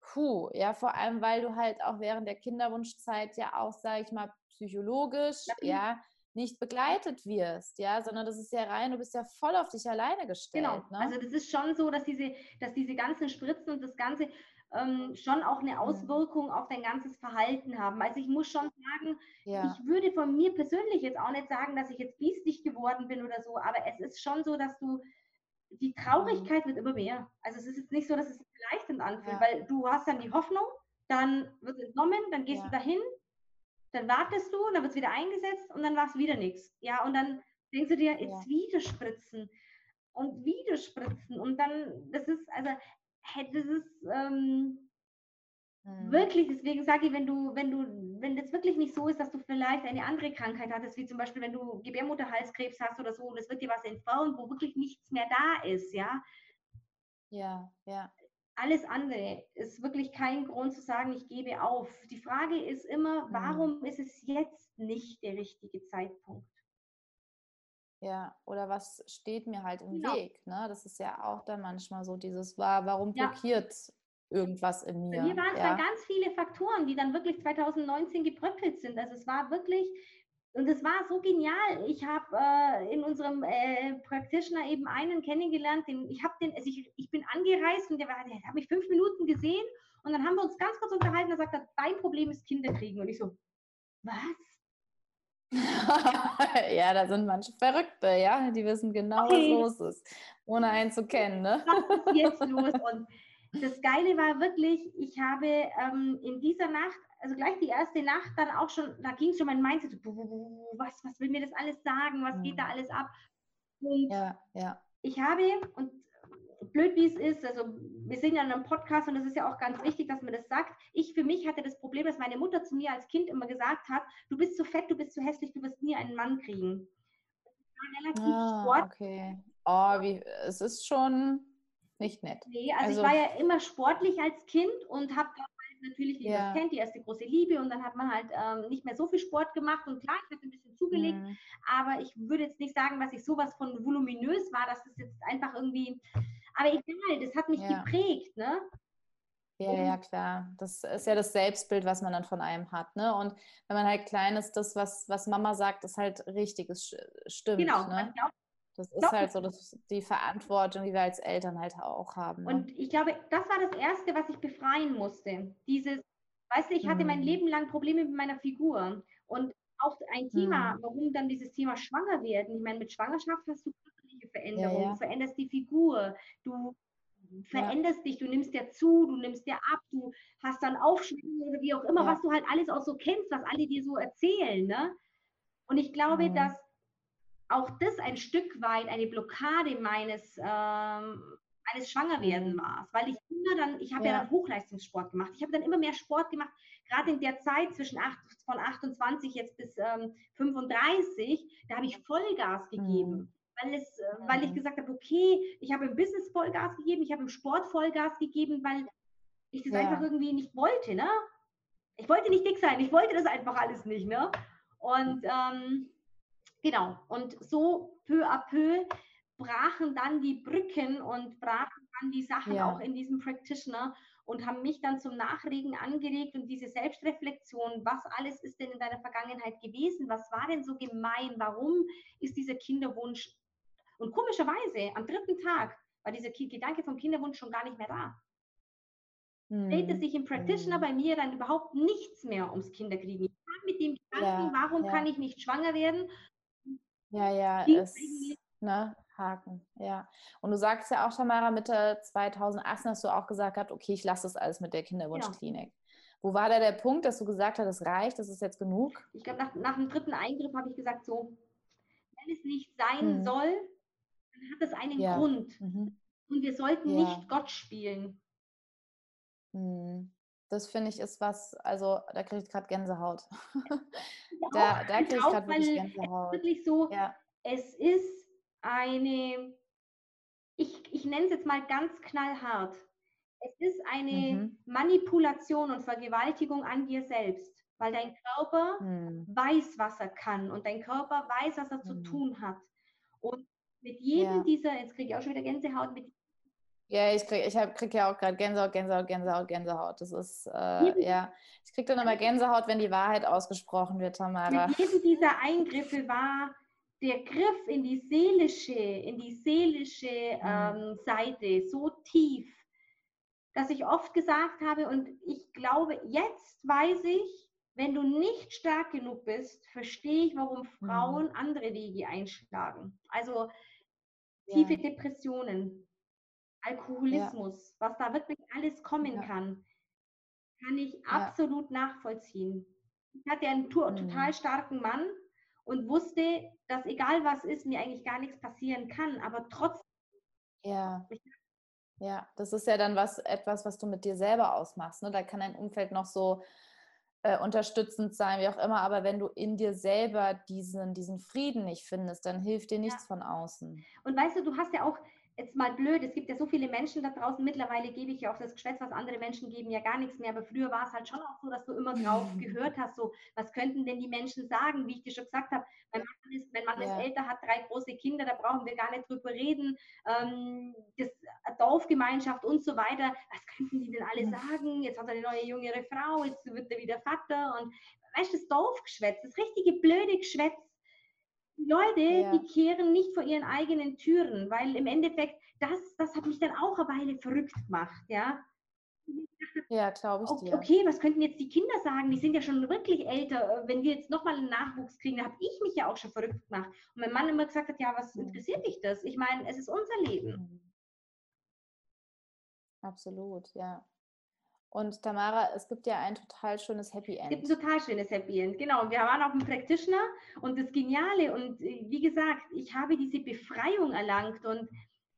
puh, ja, vor allem, weil du halt auch während der Kinderwunschzeit ja auch, sage ich mal, psychologisch, ja, ja nicht begleitet wirst, ja, sondern das ist ja rein, du bist ja voll auf dich alleine gestellt. Genau. Ne? Also das ist schon so, dass diese, dass diese ganzen Spritzen und das Ganze ähm, schon auch eine. Auswirkung auf dein ganzes Verhalten haben. Also ich muss schon sagen, ja. ich würde von mir persönlich jetzt auch nicht sagen, dass ich jetzt biestig geworden bin oder so, aber es ist schon so, dass du die Traurigkeit mhm. wird immer mehr. Also es ist jetzt nicht so, dass es leicht anfühlt, ja. weil du hast dann die Hoffnung, dann wird es entnommen, dann gehst ja. du dahin, dann wartest du, dann wird es wieder eingesetzt und dann war es wieder nichts. Ja, und dann denkst du dir, jetzt ja. wieder spritzen und wieder spritzen. Und dann, das ist, also, das ist ähm, mhm. wirklich, deswegen sage ich, wenn du, wenn du, wenn das wirklich nicht so ist, dass du vielleicht eine andere Krankheit hattest, wie zum Beispiel, wenn du Gebärmutterhalskrebs hast oder so, und es wird dir was entfernt, wo wirklich nichts mehr da ist, ja. Ja, ja alles andere ist wirklich kein Grund zu sagen, ich gebe auf. Die Frage ist immer, mhm. warum ist es jetzt nicht der richtige Zeitpunkt? Ja, oder was steht mir halt im genau. Weg? Ne? Das ist ja auch dann manchmal so dieses, warum blockiert ja. irgendwas in mir? Bei mir waren es ja. dann ganz viele Faktoren, die dann wirklich 2019 gebröckelt sind. Also es war wirklich, und es war so genial. Ich habe äh, in unserem äh, Practitioner eben einen kennengelernt, den ich habe den, also ich, ich bin angereist und der, war, der hat mich fünf Minuten gesehen und dann haben wir uns ganz kurz unterhalten. Er sagt, dein Problem ist Kinder kriegen. Und ich so, was? ja, da sind manche Verrückte, ja, die wissen genau, okay. was los ist, ohne einen zu kennen. Ne? Was ist jetzt los? Und das Geile war wirklich, ich habe ähm, in dieser Nacht also gleich die erste Nacht dann auch schon, da ging schon mein Mindset, was, was will mir das alles sagen, was geht da mhm. alles ab? Und ja, ja. ich habe, und blöd wie es ist, also wir sind ja in einem Podcast und das ist ja auch ganz wichtig, dass man das sagt. Ich für mich hatte das Problem, dass meine Mutter zu mir als Kind immer gesagt hat, du bist zu fett, du bist zu hässlich, du wirst nie einen Mann kriegen. Relativ ah, sport. Okay. Oh, wie, es ist schon nicht nett. Nee, also, also, ich war ja immer sportlich als Kind und habe natürlich, wie ja. man es kennt, die erste große Liebe und dann hat man halt ähm, nicht mehr so viel Sport gemacht und klar, ich habe ein bisschen zugelegt, mhm. aber ich würde jetzt nicht sagen, dass ich sowas von voluminös war, dass das jetzt einfach irgendwie, aber egal, das hat mich ja. geprägt, ne? Ja, ja, klar. Das ist ja das Selbstbild, was man dann von einem hat. Ne? Und wenn man halt klein ist, das, was, was Mama sagt, ist halt richtig, es stimmt. Genau, ne? glaubt, das ist halt so das, die Verantwortung, die wir als Eltern halt auch haben. Ne? Und ich glaube, das war das Erste, was ich befreien musste. Dieses, weißt du, ich hatte hm. mein Leben lang Probleme mit meiner Figur. Und auch ein Thema, hm. warum dann dieses Thema schwanger werden. Ich meine, mit Schwangerschaft hast du Veränderungen, ja, ja. du veränderst die Figur, du veränderst ja. dich, du nimmst dir zu, du nimmst dir ab, du hast dann Aufschwünge oder wie auch immer, was du halt alles auch so kennst, was alle dir so erzählen. Ne? Und ich glaube, hm. dass auch das ein Stück weit eine Blockade meines, ähm, eines Schwangerwerden mhm. war. Weil ich immer dann, ich habe ja. ja. dann Hochleistungssport gemacht. Ich habe dann immer mehr Sport gemacht, gerade in der Zeit zwischen acht, von 28 jetzt bis ähm, 35, da habe ich Vollgas gegeben. Mhm. Weil, es, äh, weil ich mhm. gesagt habe, okay, ich habe im Business Vollgas gegeben, ich habe im Sport Vollgas gegeben, weil ich das ja. einfach irgendwie nicht wollte, ne? Ich wollte nicht dick sein, ich wollte das einfach alles nicht, ne? Und ähm, Genau. Und so peu à peu brachen dann die Brücken und brachen dann die Sachen ja. auch in diesem Practitioner. und haben mich dann zum Nachregen angeregt und diese Selbstreflexion, was alles ist denn in deiner Vergangenheit gewesen? Was war denn so gemein? Warum ist dieser Kinderwunsch? Und komischerweise, am dritten Tag war dieser Gedanke vom Kinderwunsch schon gar nicht mehr da. Hm. Drehte sich im Practitioner hm. bei mir dann überhaupt nichts mehr ums Kinderkriegen. Ich kam mit dem Gedanken, ja, warum ja. kann ich nicht schwanger werden? Ja, ja, es, ne, Haken, ja. Und du sagst ja auch, Tamara, Mitte 2018 hast du auch gesagt gehabt, okay, ich lasse das alles mit der Kinderwunschklinik. Ja. Wo war da der Punkt, dass du gesagt hast, es reicht, das ist jetzt genug? Ich glaube, nach, nach dem dritten Eingriff habe ich gesagt, so, wenn es nicht sein hm. soll, dann hat es einen ja. Grund. Mhm. Und wir sollten ja. nicht Gott spielen. Hm. Das finde ich ist was, also da kriege ich gerade Gänsehaut. da da kriege ich gerade wirklich Gänsehaut. Es ist wirklich so, ja. es ist eine, ich, ich nenne es jetzt mal ganz knallhart, es ist eine mhm. Manipulation und Vergewaltigung an dir selbst, weil dein Körper mhm. weiß, was er kann und dein Körper weiß, was er mhm. zu tun hat. Und mit jedem ja. dieser, jetzt kriege ich auch schon wieder Gänsehaut, mit ja, ich kriege ich krieg ja auch gerade Gänsehaut, Gänsehaut, Gänsehaut, Gänsehaut. Das ist, äh, ja. Ich kriege dann immer Gänsehaut, wenn die Wahrheit ausgesprochen wird, Tamara. Mit jedem dieser Eingriffe war der Griff in die seelische, in die seelische mhm. ähm, Seite so tief, dass ich oft gesagt habe, und ich glaube, jetzt weiß ich, wenn du nicht stark genug bist, verstehe ich, warum mhm. Frauen andere Wege einschlagen. Also tiefe. Depressionen, Alkoholismus, was da wirklich alles kommen kann, kann ich absolut nachvollziehen. Ich hatte einen mhm. total starken Mann und wusste, dass egal was ist, mir eigentlich gar nichts passieren kann, aber trotzdem. Ja. Ja, das ist ja dann was, etwas, was du mit dir selber ausmachst. Ne? Da kann dein Umfeld noch so äh, unterstützend sein, wie auch immer, aber wenn du in dir selber diesen, diesen Frieden nicht findest, dann hilft dir nichts ja. von außen. Und weißt du, du hast ja auch, jetzt mal blöd, es gibt ja so viele Menschen da draußen, mittlerweile gebe ich ja auch das Geschwätz, was andere Menschen geben, ja gar nichts mehr, aber früher war es halt schon auch so, dass du immer drauf gehört hast, so, was könnten denn die Menschen sagen, wie ich dir schon gesagt habe, mein Mann ist, mein Mann ja. ist älter, hat drei große Kinder, da brauchen wir gar nicht drüber reden, ähm, das Dorfgemeinschaft und so weiter, was könnten die denn alle sagen, jetzt hat er eine neue jüngere Frau, jetzt wird er wieder Vater und weißt du, das Dorfgeschwätz, das richtige blöde Geschwätz, Leute, ja. die kehren nicht vor ihren eigenen Türen, weil im Endeffekt, das, das hat mich dann auch eine Weile verrückt gemacht, ja. Ja, glaube ich dir. Okay, was könnten jetzt die Kinder sagen? Die sind ja schon wirklich älter. Wenn wir jetzt nochmal einen Nachwuchs kriegen, da habe ich mich ja auch schon verrückt gemacht. Und mein Mann immer gesagt hat, ja, was mhm. interessiert dich das? Ich meine, es ist unser Leben. Mhm. Absolut, ja. Und Tamara, es gibt ja ein total schönes Happy End. Es gibt ein total schönes Happy End, genau. Wir waren auch ein Practitioner und das Geniale und äh, wie gesagt, ich habe diese Befreiung erlangt und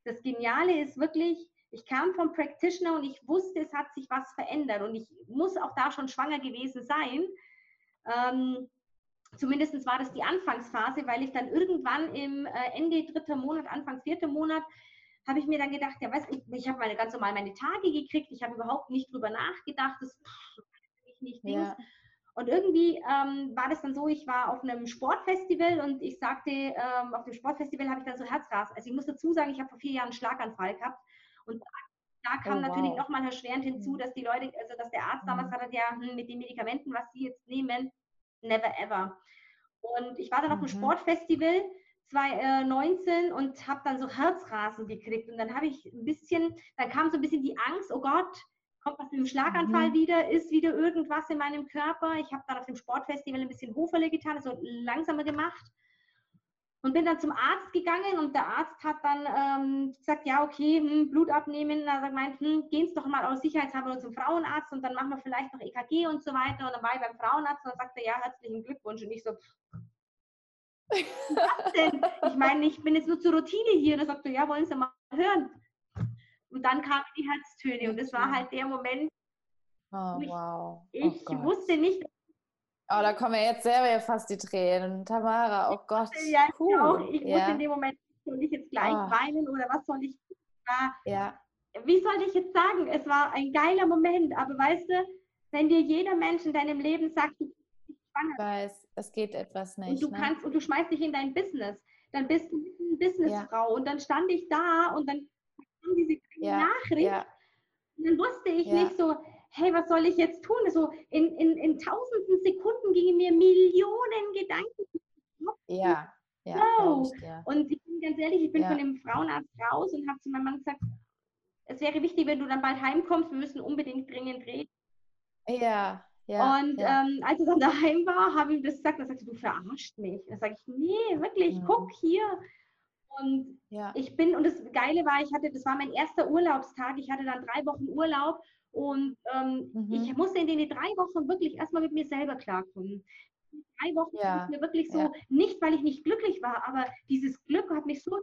das Geniale ist wirklich, ich kam vom Practitioner und ich wusste, es hat sich was verändert und ich muss auch da schon schwanger gewesen sein. Ähm, Zumindest war das die Anfangsphase, weil ich dann irgendwann im äh, Ende dritter Monat, Anfang vierter Monat habe ich mir dann gedacht, ja, weißt ich, ich habe meine ganz normal meine Tage gekriegt, ich habe überhaupt nicht drüber nachgedacht, das pff, ich nicht ja. Und irgendwie ähm, war das dann so, ich war auf einem Sportfestival und ich sagte, ähm, auf dem Sportfestival habe ich dann so Herzrasen. Also ich muss dazu sagen, ich habe vor vier Jahren einen Schlaganfall gehabt und da kam oh, natürlich wow. nochmal erschwerend hinzu, mhm. dass die Leute, also dass der Arzt damals mhm. gesagt hat, ja, hm, mit den Medikamenten, was sie jetzt nehmen, never ever. Und ich war dann mhm. auf einem. Sportfestival 2019 und habe dann so Herzrasen gekriegt. Und dann habe ich ein bisschen, dann kam so ein bisschen die Angst, oh Gott, kommt was mit dem Schlaganfall mhm. wieder, ist wieder irgendwas in meinem Körper. Ich habe dann auf dem Sportfestival ein bisschen Hoferle getan, also langsamer gemacht. Und bin dann zum Arzt gegangen und der Arzt hat dann ähm, gesagt, ja, okay, hm, Blut abnehmen. Da hat gemeint, hm, gehen Sie doch mal aus Sicherheitshalber zum Frauenarzt und dann machen wir vielleicht noch EKG und so weiter. Und dann war ich beim Frauenarzt und dann sagte er, ja, herzlichen Glückwunsch. Und ich so, was denn? Ich meine, ich bin jetzt nur zur Routine hier. Und er sagte, ja, wollen Sie mal hören? Und dann kamen die Herztöne und das war halt der Moment, oh, ich, wow. oh, ich wusste nicht. Oh, da kommen ja jetzt selber fast die Tränen. Tamara, oh Gott. Ja, cool. ich, auch. ich ja. wusste in dem Moment, soll ich jetzt gleich oh. weinen oder was soll ich? War, ja. Wie soll ich jetzt sagen? Es war ein geiler Moment, aber weißt du, wenn dir jeder Mensch in deinem Leben sagt, du weiß, es geht etwas nicht. Und du ne? kannst und du schmeißt dich in dein Business. Dann bist du eine Businessfrau. Ja. Und dann stand ich da und dann kam diese ja. Nachricht. Ja. dann wusste ich nicht so, hey, was soll ich jetzt tun? So in, in, in tausenden Sekunden gingen mir Millionen Gedanken. Ja, ja. Wow. ja. Und ich bin ganz ehrlich, ich bin ja. von dem Frauenarzt raus und habe zu meinem Mann gesagt, es wäre wichtig, wenn du dann bald heimkommst, wir müssen unbedingt dringend reden. Ja, ja, und ja. Ähm, als er dann daheim war, habe ich ihm das gesagt. Dann sagte du verarscht mich. Dann sage ich, nee, wirklich, mhm. guck hier. Und ja. ich bin, und das Geile war, ich hatte, das war mein erster Urlaubstag. Ich hatte dann drei Wochen Urlaub und ähm, mhm. ich musste in den drei Wochen wirklich erstmal mit mir selber klarkommen. Drei Wochen ja. ist mir wirklich so, nicht weil ich nicht glücklich war, aber dieses Glück hat mich so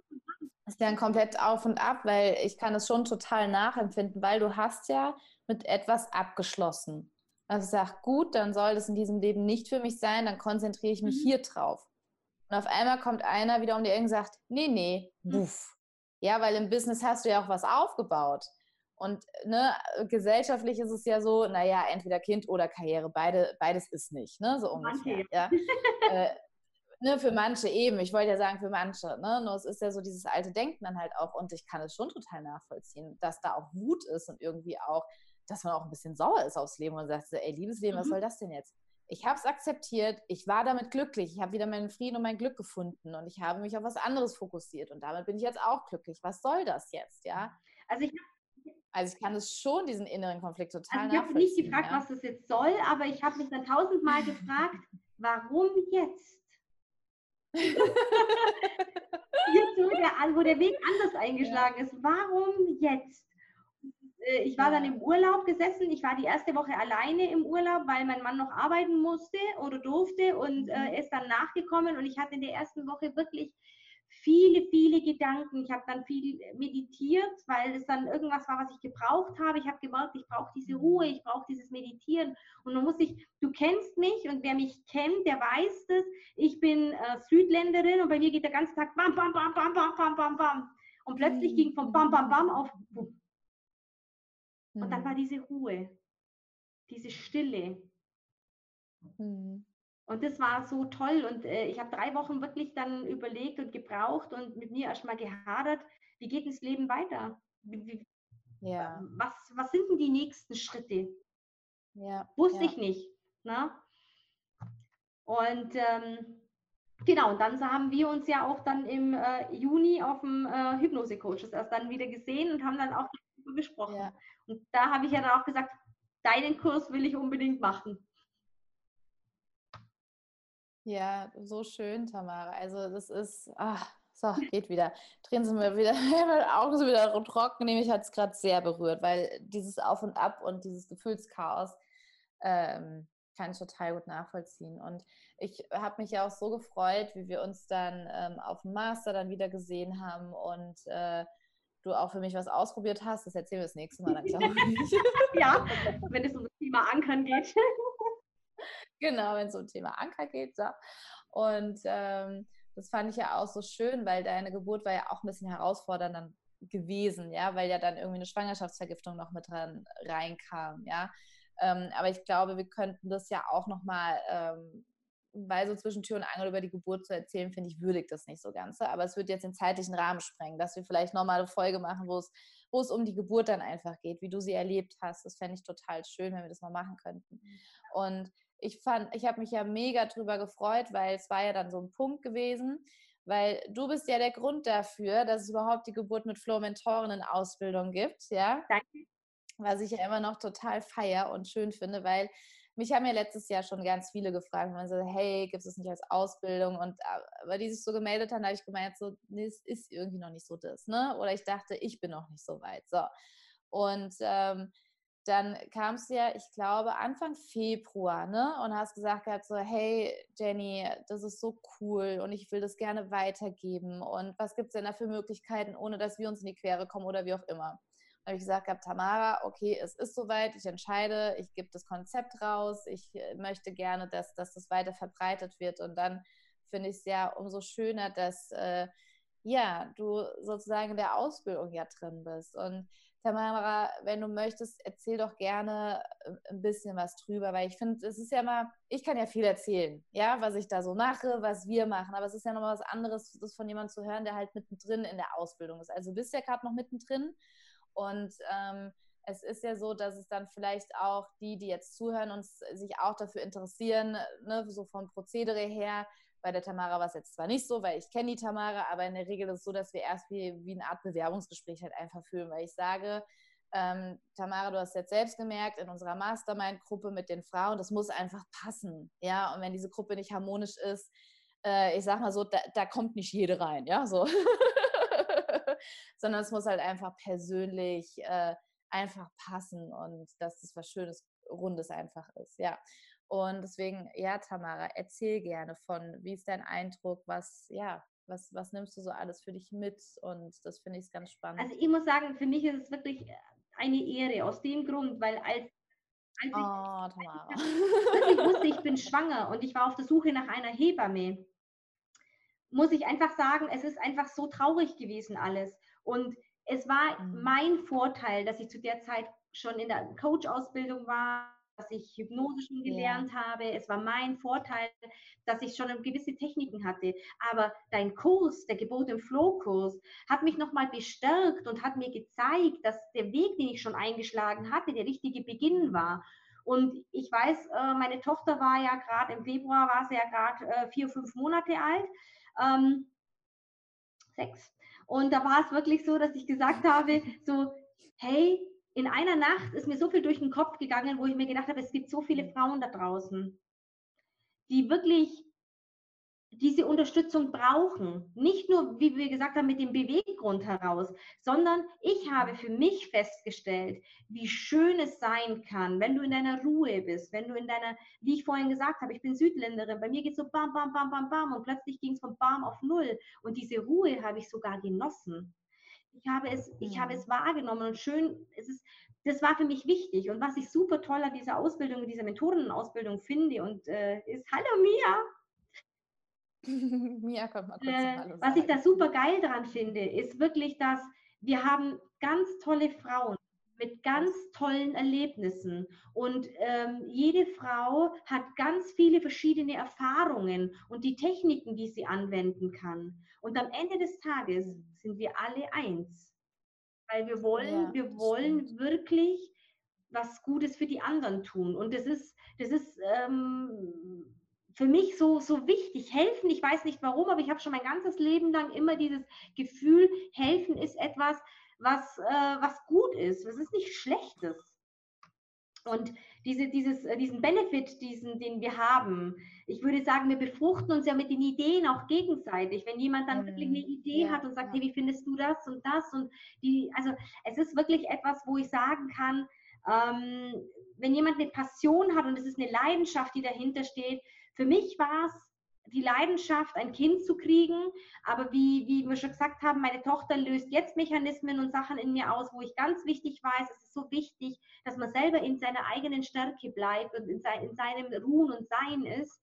ist ja ein komplett auf und ab, weil ich kann es schon total nachempfinden, weil du hast ja mit etwas abgeschlossen. Also sag, gut, dann soll das in diesem Leben nicht für mich sein, dann konzentriere ich mich mhm. hier drauf. Und auf einmal kommt einer wieder um die Ecke und sagt, nee, nee, buff. Ja, weil im Business hast du ja auch was aufgebaut. Und ne, gesellschaftlich ist es ja so, naja, entweder Kind oder Karriere, beide, beides ist nicht, ne, so ungefähr. Ja. äh, ne, für manche eben, ich wollte ja sagen für manche, ne, nur es ist ja so dieses alte Denken dann halt auch und ich kann es schon total nachvollziehen, dass da auch Wut ist und irgendwie auch dass man auch ein bisschen sauer ist aufs Leben und sagt, ey, liebes Leben, mhm. was soll das denn jetzt? Ich habe es akzeptiert, ich war damit glücklich, ich habe wieder meinen Frieden und mein Glück gefunden und ich habe mich auf was anderes fokussiert und damit bin ich jetzt auch glücklich. Was soll das jetzt, ja? Also ich, also ich kann es schon, diesen inneren Konflikt total also Ich habe nicht gefragt, ja? was das jetzt soll, aber ich habe mich dann tausendmal gefragt, warum jetzt? jetzt, wo der, wo der Weg anders eingeschlagen ist, warum jetzt? Äh, ich war dann im Urlaub gesessen. Ich war die erste Woche alleine im Urlaub, weil mein Mann noch arbeiten musste oder durfte und äh, mhm. ist dann nachgekommen. Und ich hatte in der ersten Woche wirklich viele, viele Gedanken. Ich habe dann viel meditiert, weil es dann irgendwas war, was ich gebraucht habe. Ich habe gemerkt, ich brauche diese Ruhe, ich brauche dieses Meditieren. Und man muss sich, du kennst mich und wer mich kennt, der weiß das. Ich bin äh, Südländerin und bei mir geht der ganze Tag bam, bam, bam, bam, bam, bam, bam, bam. Und plötzlich mhm. ging von bam, bam, bam auf bum, und dann war mhm. diese Ruhe, diese Stille. Mhm. Und das war so toll. Und äh, ich habe drei Wochen wirklich dann überlegt und gebraucht und mit mir erstmal gehadert, wie geht das Leben weiter? Wie, wie, ja. was, was sind denn die nächsten Schritte? Ja. Wusste ja. ich nicht. Ne? Und ähm, genau, und dann haben wir uns ja auch dann im äh, Juni auf dem äh, Hypnose-Coaches erst dann wieder gesehen und haben dann auch besprochen. Ja. Und da habe ich ja dann auch gesagt, deinen Kurs will ich unbedingt machen. Ja, so schön, Tamara. Also das ist, ach, so, geht wieder. Tränen sind mir wieder, meine Augen sind wieder trocken. Nämlich hat es gerade sehr berührt, weil dieses Auf und Ab und dieses Gefühlschaos ähm, kann ich total gut nachvollziehen. Und ich habe mich ja auch so gefreut, wie wir uns dann ähm, auf dem Master dann wieder gesehen haben und äh, du auch für mich was ausprobiert hast. Das erzählen wir das nächste Mal, dann glaube ich. ja, wenn es um das Thema Ankern geht. genau, wenn es um das Thema Anker geht. So. Und ähm, das fand ich ja auch so schön, weil deine Geburt war ja auch ein bisschen herausfordernd dann gewesen, ja, weil ja dann irgendwie eine Schwangerschaftsvergiftung noch mit dran reinkam, ja. Ähm, aber ich glaube, wir könnten das ja auch nochmal ähm, weil so zwischen Tür und Angel über die Geburt zu erzählen, finde ich, würdigt das nicht so ganz. Aber es wird jetzt den zeitlichen Rahmen sprengen, dass wir vielleicht nochmal eine Folge machen, wo es, wo es um die Geburt dann einfach geht, wie du sie erlebt hast. Das fände ich total schön, wenn wir das mal machen könnten. Und ich fand, ich habe mich ja mega drüber gefreut, weil es war ja dann so ein Punkt gewesen, weil du bist ja der Grund dafür, dass es überhaupt die Geburt mit Flow Mentorinnen Ausbildung gibt, ja? Danke. Was ich ja immer noch total feier und schön finde, weil mich haben ja letztes Jahr schon ganz viele gefragt, und so, hey, gibt es das nicht als Ausbildung? Und äh, aber die sich so gemeldet haben, habe ich gemeint, so, nee, es ist irgendwie noch nicht so das, ne? Oder ich dachte, ich bin noch nicht so weit. So. Und ähm, dann kam es ja, ich glaube, Anfang Februar, ne? Und hast gesagt gehabt, so, hey Jenny, das ist so cool und ich will das gerne weitergeben. Und was gibt es denn da für Möglichkeiten, ohne dass wir uns in die Quere kommen oder wie auch immer? Habe ich gesagt gehabt, Tamara, okay, es ist soweit, ich entscheide, ich gebe das Konzept raus, ich äh, möchte gerne, dass, dass das weiter verbreitet wird. Und dann finde ich es ja umso schöner, dass äh, ja, du sozusagen in der Ausbildung ja drin bist. Und Tamara, wenn du möchtest, erzähl doch gerne äh, ein bisschen was drüber, weil ich finde, es ist ja mal, ich kann ja viel erzählen, ja, was ich da so mache, was wir machen, aber es ist ja nochmal was anderes, das von jemandem zu hören, der halt mittendrin in der Ausbildung ist. Also bist ja gerade noch mittendrin und ähm, es ist ja so, dass es dann vielleicht auch die, die jetzt zuhören und sich auch dafür interessieren, ne, so vom Prozedere her, bei der Tamara war es jetzt zwar nicht so, weil ich kenne die Tamara, aber in der Regel ist es so, dass wir erst wie, wie eine Art Bewerbungsgespräch halt einfach führen, weil ich sage, ähm, Tamara, du hast jetzt selbst gemerkt, in unserer Mastermind-Gruppe mit den Frauen, das muss einfach passen, ja, und wenn diese Gruppe nicht harmonisch ist, äh, ich sag mal so, da, da, kommt nicht jede rein, ja, so. Sondern es muss halt einfach persönlich äh, einfach passen und dass das was Schönes, Rundes einfach ist, ja. Und deswegen, ja, Tamara, erzähl gerne von, wie ist dein Eindruck, was, ja, was, was nimmst du so alles für dich mit? Und das finde ich ganz spannend. Also ich muss sagen, für mich ist es wirklich eine Ehre, aus dem Grund, weil als, als oh, ich, Tamara. Als ich wusste, ich bin schwanger und ich war auf der Suche nach einer Hebamme, muss ich einfach sagen, es ist einfach so traurig gewesen alles. Und es war mhm. mein Vorteil, dass ich zu der Zeit schon in der Coach-Ausbildung war, dass ich Hypnose schon gelernt ja. habe. Es war mein Vorteil, dass ich schon gewisse Techniken hatte. Aber dein Kurs, der Gebot im Flow-Kurs, hat mich nochmal bestärkt und hat mir gezeigt, dass der Weg, den ich schon eingeschlagen hatte, der richtige Beginn war. Und ich weiß, äh, meine Tochter war ja gerade im Februar, war sie ja gerade äh, vier, fünf Monate alt. Ähm, sechs. Und da war es wirklich so, dass ich gesagt habe, so, hey, in einer Nacht ist mir so viel durch den Kopf gegangen, wo ich mir gedacht habe, es gibt so viele Frauen da draußen, die wirklich diese Unterstützung brauchen. Nicht nur, wie wir gesagt haben, mit dem Beweggrund heraus, sondern ich habe für mich festgestellt, wie schön es sein kann, wenn du in deiner Ruhe bist, wenn du in deiner, wie ich vorhin gesagt habe, ich bin Südländerin, bei mir geht es so bam, bam, bam, bam, bam und plötzlich ging es von bam auf null und diese Ruhe habe ich sogar genossen. Ich habe es, ich habe mhm. es wahrgenommen und schön, es ist, das war für mich wichtig. Und was ich super toll an dieser Ausbildung, dieser Mentorenausbildung finde und äh, ist, hallo Mia. Mia kommt mal kurz äh, Hallo Was ich da super geil dran finde, ist wirklich, dass wir haben ganz tolle Frauen mit ganz tollen Erlebnissen. Und ähm, jede Frau hat ganz viele verschiedene Erfahrungen und die Techniken, die sie anwenden kann. Und am Ende des Tages sind wir alle eins. Weil wir wollen, ja, wir wollen stimmt. wirklich was Gutes für die anderen tun. Und das ist, das ist ähm, für mich so, so wichtig. Helfen, ich weiß nicht warum, aber ich habe schon mein ganzes Leben lang immer dieses Gefühl, helfen ist etwas, was, äh, was gut ist. Es ist nichts Schlechtes. Und diese, dieses, äh, diesen Benefit, diesen, den wir haben, ich würde sagen, wir befruchten uns ja mit den Ideen auch gegenseitig. Wenn jemand dann wirklich eine mhm. Idee ja, hat und sagt, ja. hey, wie findest du das und das? Und die, also es ist wirklich etwas, wo ich sagen kann, ähm, wenn jemand eine Passion hat und es ist eine Leidenschaft, die dahinter steht, für mich war es die Leidenschaft, ein Kind zu kriegen. Aber wie, wie wir schon gesagt haben, meine Tochter löst jetzt Mechanismen und Sachen in mir aus, wo ich ganz wichtig weiß, es ist so wichtig, dass man selber in seiner eigenen Stärke bleibt und in, sein, in seinem Ruhen und Sein ist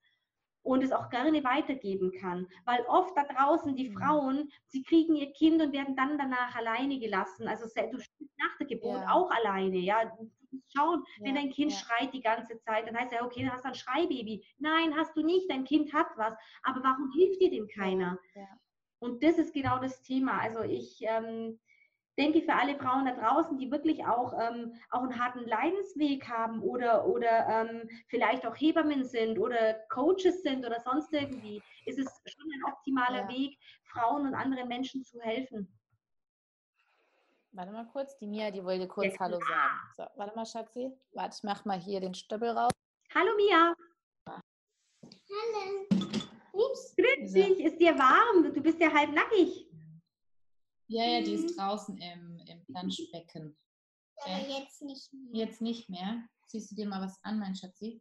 und es auch gerne weitergeben kann. Weil oft da draußen die mhm. Frauen, sie kriegen ihr Kind und werden dann danach alleine gelassen. Also du nach der Geburt ja. auch alleine, ja schauen, ja, wenn dein Kind ja. schreit die ganze Zeit, dann heißt ja, okay, du hast ein Schreibaby. Nein, hast du nicht, dein Kind hat was. Aber warum hilft dir denn keiner? Und das ist genau das Thema. Also ich ähm, denke für alle Frauen da draußen, die wirklich auch, ähm, auch einen harten Leidensweg haben oder, oder ähm, vielleicht auch Hebammen sind oder Coaches sind oder sonst irgendwie, ist es schon ein optimaler Weg, Frauen und anderen Menschen zu helfen. Warte mal kurz, die Mia, die wollte kurz ja, Hallo sagen. So, warte mal, Schatzi. Warte, ich mach mal hier den Stöppel raus. Hallo Mia. Hallo. Ups. Grüß dich, ist dir warm? Du bist ja halb nackig. Ja, ja, die ist draußen im, im Planschbecken. Aber okay. jetzt nicht mehr. Jetzt nicht mehr. Ziehst du dir mal was an, mein Schatzi?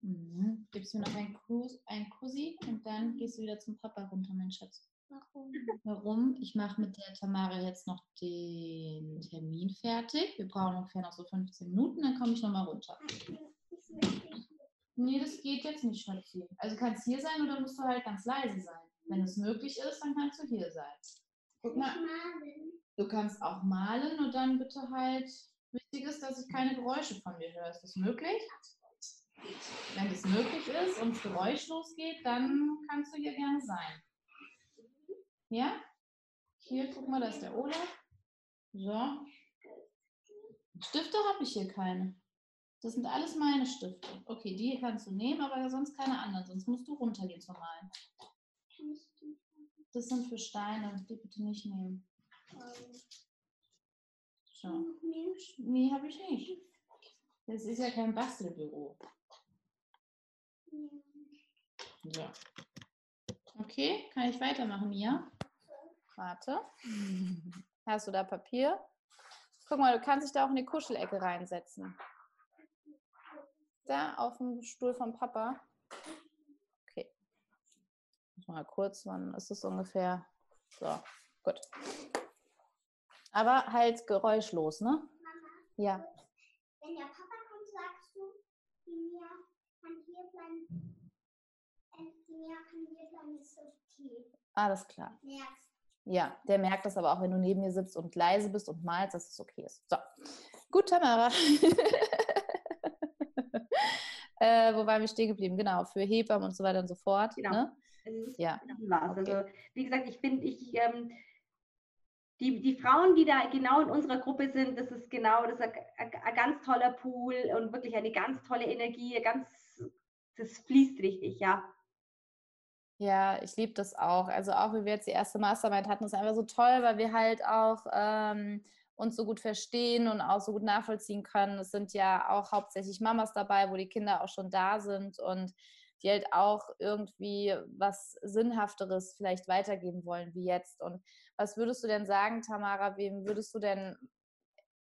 Mhm. Gibst mir noch ein, Kus, ein Kussi und dann gehst du wieder zum Papa runter, mein Schatz. Warum? Warum? Ich mache mit der Tamara jetzt noch den Termin fertig. Wir brauchen ungefähr noch so 15 Minuten, dann komme ich nochmal runter. Nee, das geht jetzt nicht, Schatzi. Also kannst hier sein oder musst du halt ganz leise sein. Wenn es möglich ist, dann kannst du hier sein. Guck mal. Du kannst auch malen und dann bitte halt. Wichtig ist, dass ich keine Geräusche von dir höre. Ist das möglich? Wenn es möglich ist und es geräuschlos geht, dann kannst du hier gerne sein. Ja? Hier, guck mal, da ist der Olaf. So. Stifte habe ich hier keine. Das sind alles meine Stifte. Okay, die kannst du nehmen, aber sonst keine anderen. Sonst musst du runtergehen zum Malen. Das sind für Steine. Die bitte nicht nehmen. Schau. Nee, habe ich nicht. Das ist ja kein Bastelbüro. So. Okay, kann ich weitermachen, Mia? Warte. Hast du da Papier? Guck mal, du kannst dich da auch in die Kuschelecke reinsetzen. Da auf dem Stuhl von Papa. Mal kurz, wann ist es ungefähr? So, gut. Aber halt geräuschlos, ne? Mama, ja. Wenn der Papa kommt, sagst du, die Mia kann hier bleiben. Äh, die Mia kann hier bleiben, ist okay. Alles klar. Merkst ja, der merkt das aber auch, wenn du neben mir sitzt und leise bist und malst, dass es okay ist. So, gut, Tamara. äh, wo waren wir stehen geblieben? Genau, für Hebammen und so weiter und so fort. Genau. Ne? Also ja. Was. Okay. Also, wie gesagt, ich finde, ich, ähm, die, die Frauen, die da genau in unserer Gruppe sind, das ist genau, das ist ein, ein, ein ganz toller Pool und wirklich eine ganz tolle Energie, ganz, das fließt richtig, ja. Ja, ich liebe das auch. Also auch wie wir jetzt die erste Mastermind hatten, ist einfach so toll, weil wir halt auch ähm, uns so gut verstehen und auch so gut nachvollziehen können. Es sind ja auch hauptsächlich Mamas dabei, wo die Kinder auch schon da sind und die halt auch irgendwie was Sinnhafteres vielleicht weitergeben wollen wie jetzt. Und was würdest du denn sagen, Tamara, wem würdest du denn,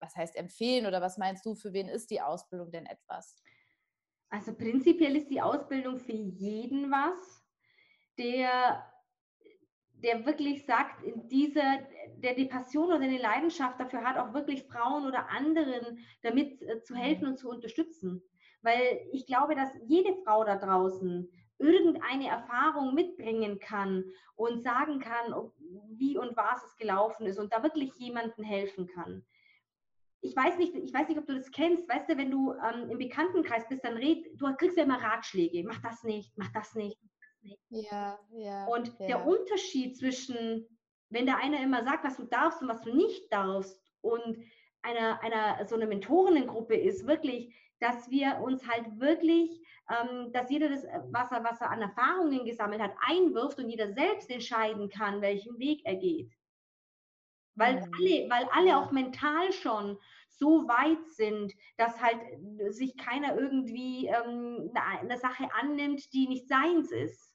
was heißt empfehlen oder was meinst du, für wen ist die Ausbildung denn etwas? Also prinzipiell ist die Ausbildung für jeden was der, der wirklich sagt, dieser, der die Passion oder eine Leidenschaft dafür hat, auch wirklich Frauen oder anderen damit äh, zu helfen und zu unterstützen. Weil ich glaube, dass jede Frau da draußen irgendeine Erfahrung mitbringen kann und sagen kann, wie und was es gelaufen ist und da wirklich jemandem helfen kann. Ich weiß nicht, ich weiß nicht, ob du das kennst. Weißt du, wenn du ähm, im Bekanntenkreis bist, dann red, du kriegst ja immer Ratschläge. Mach das nicht, mach das nicht, nicht. Ja, ja. Und ja. der Unterschied zwischen, wenn der eine immer sagt, was du darfst und was du nicht darfst, und einer, einer so eine Mentorinnengruppe ist wirklich, dass wir uns halt wirklich, ähm, dass jeder das, äh, was er, was er an Erfahrungen gesammelt hat, einwirft und jeder selbst entscheiden kann, welchen Weg er geht. Weil mhm. alle, weil alle auch mental schon so weit sind, dass halt sich keiner irgendwie ähm, eine, Sache annimmt, die nicht seins ist.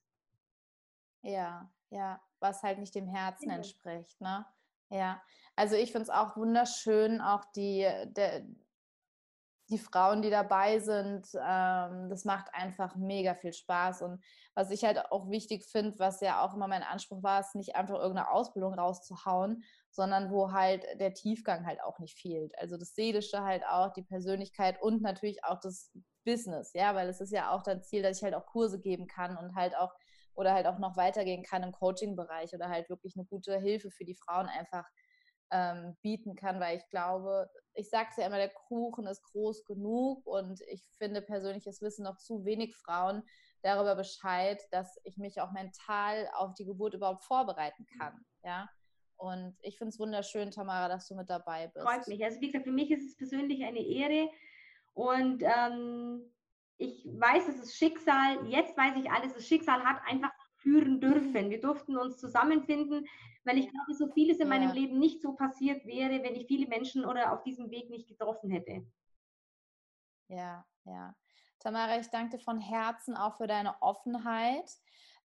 Ja, ja, was halt nicht dem Herzen mhm. entspricht, ne? Ja, also ich finde es auch wunderschön, auch die, der, die Frauen, die dabei sind, ähm, das macht einfach mega viel Spaß. Und was ich halt auch wichtig finde, was ja auch immer mein Anspruch war, ist nicht einfach irgendeine Ausbildung rauszuhauen, sondern wo halt der Tiefgang halt auch nicht fehlt. Also das Seelische halt auch, die Persönlichkeit und natürlich auch das Business, ja, weil es ist ja auch das Ziel, dass ich halt auch Kurse geben kann und halt auch oder halt auch noch weitergehen kann im Coaching-Bereich oder halt wirklich eine gute Hilfe für die Frauen einfach ähm, bieten kann, weil ich glaube, ich sage es ja immer, der Kuchen ist groß genug und ich finde persönlich, es wissen noch zu wenig Frauen darüber Bescheid, dass ich mich auch mental auf die Geburt überhaupt vorbereiten kann, ja. Und ich finde es wunderschön, Tamara, dass du mit dabei bist. Freut mich. Also wie gesagt, für mich ist es persönlich eine Ehre und ähm, ich weiß, es ist Schicksal, jetzt weiß ich alles, das Schicksal hat einfach führen dürfen. Wir durften uns zusammenfinden, weil ich glaube, so vieles in ja. meinem Leben nicht so passiert wäre, wenn ich viele Menschen oder auf diesem Weg nicht getroffen hätte. Ja, ja. Tamara, ich danke dir von Herzen auch für deine Offenheit.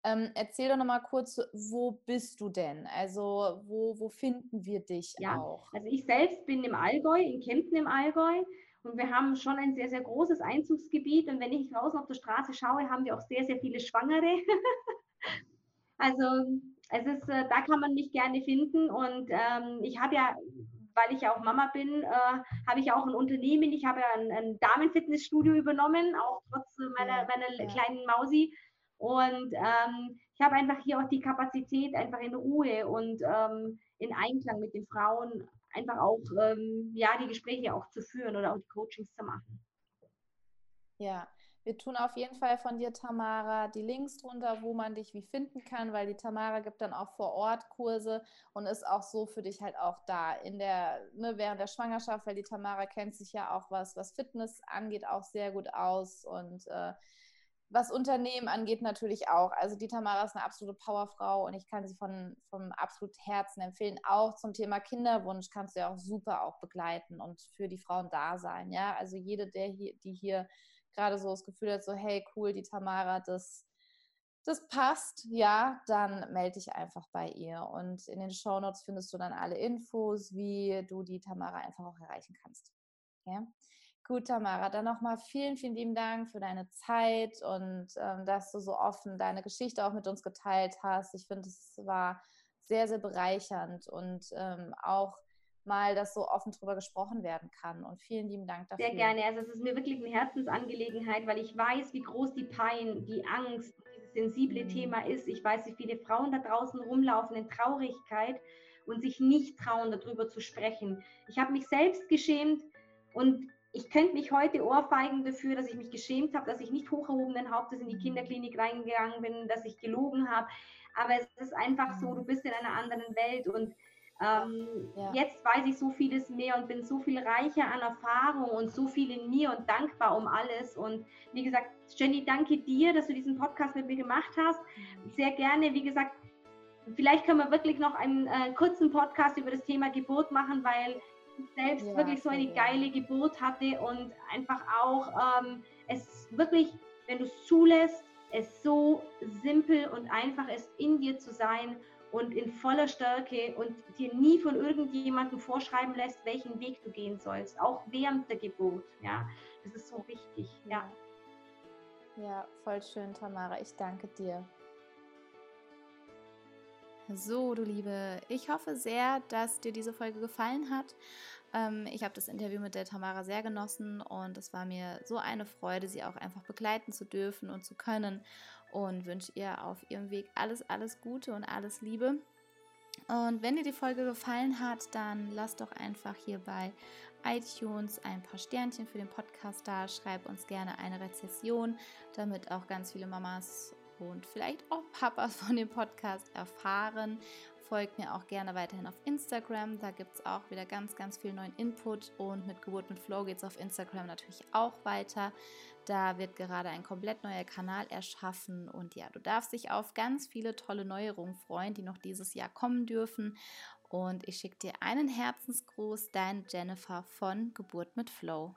Ähm, erzähl doch nochmal kurz, wo bist du denn? Also, wo, wo finden wir dich ja, auch? Also, ich selbst bin im Allgäu, in Kempten im Allgäu. Und wir haben schon ein sehr, sehr großes Einzugsgebiet. Und wenn ich draußen auf der Straße schaue, haben wir auch sehr, sehr viele Schwangere. also es ist, äh, da kann man mich gerne finden. Und ähm, ich habe ja, weil ich ja auch Mama bin, äh, habe ich auch ein Unternehmen. Ich habe ja ein, ein Damenfitnessstudio übernommen, auch trotz meiner, meiner ja. kleinen Mausi. Und ähm, ich habe einfach hier auch die Kapazität, einfach in Ruhe und ähm, in Einklang mit den Frauen einfach auch ähm, ja, die Gespräche auch zu führen oder auch die Coachings zu machen. Ja, Wir tun auf jeden Fall von dir, Tamara, die Links drunter, wo man dich wie finden kann, weil die Tamara gibt dann auch vor Ort Kurse und ist auch so für dich halt auch da in der, ne, während der Schwangerschaft, weil die Tamara kennt sich ja auch was, was Fitness angeht, auch sehr gut aus und äh, was Unternehmen angeht, natürlich auch. Also die Tamara ist eine absolute Powerfrau und ich kann sie von, vom absolut Herzen empfehlen. Auch zum Thema Kinderwunsch kannst du ja auch super auch begleiten und für die Frauen da sein. Ja, also jede, der hier, die hier gerade so das Gefühl hat, so hey, cool, die Tamara, das, das passt, ja, dann melde dich einfach bei ihr. Und in den Shownotes findest du dann alle Infos, wie du die Tamara einfach auch erreichen kannst. Ja? Gut, Tamara, dann nochmal vielen, vielen lieben Dank für deine Zeit und ähm, dass du so offen deine Geschichte auch mit uns geteilt hast. Ich finde, es war sehr, sehr bereichernd und ähm, auch mal, dass so offen drüber gesprochen werden kann. Und vielen lieben Dank dafür. Sehr gerne. Also es ist mir wirklich eine Herzensangelegenheit, weil ich weiß, wie groß die Pein, die Angst, dieses sensible. Thema ist. Ich weiß, wie viele Frauen da draußen rumlaufen in Traurigkeit und sich nicht trauen, darüber zu sprechen. Ich habe mich selbst geschämt und ich könnte mich heute ohrfeigen dafür, dass ich mich geschämt habe, dass ich nicht hocherhobenen Hauptes in die Kinderklinik reingegangen bin, dass ich gelogen habe. Aber es ist einfach so, du bist in einer anderen Welt und ähm, ja. jetzt weiß ich so vieles mehr und bin so viel reicher an Erfahrung und so viel in mir und dankbar um alles. Und wie gesagt, Jenny, danke dir, dass du diesen Podcast mit mir gemacht hast. Mhm. Sehr gerne, wie gesagt, vielleicht können wir wirklich noch einen äh, kurzen Podcast über das Thema Geburt machen, weil selbst ja, wirklich so eine geile Geburt hatte und einfach auch ähm, es wirklich, wenn du es zulässt, es so simpel und einfach ist, in dir zu sein und in voller Stärke und dir nie von irgendjemandem vorschreiben lässt, welchen Weg du gehen sollst, auch während der Geburt. Ja, das ist so wichtig. Ja. Ja, voll schön, Tamara. Ich danke dir. So, du Liebe, ich hoffe sehr, dass dir diese Folge gefallen hat. Ähm, ich habe das Interview mit der Tamara sehr genossen und es war mir so eine Freude, sie auch einfach begleiten zu dürfen und zu können und wünsche ihr auf ihrem Weg alles, alles Gute und alles Liebe. Und wenn dir die Folge gefallen hat, dann lass doch einfach hier bei iTunes ein paar Sternchen für den Podcast da. Schreib uns gerne eine Rezession, damit auch ganz viele Mamas und vielleicht auch Papas von dem Podcast erfahren. Folgt mir auch gerne weiterhin auf Instagram. Da gibt es auch wieder ganz, ganz viel neuen Input. Und mit Geburt mit Flow geht es auf Instagram natürlich auch weiter. Da wird gerade ein komplett neuer Kanal erschaffen. Und ja, du darfst dich auf ganz viele tolle Neuerungen freuen, die noch dieses Jahr kommen dürfen. Und ich schicke dir einen Herzensgruß, dein Jennifer von Geburt mit Flow.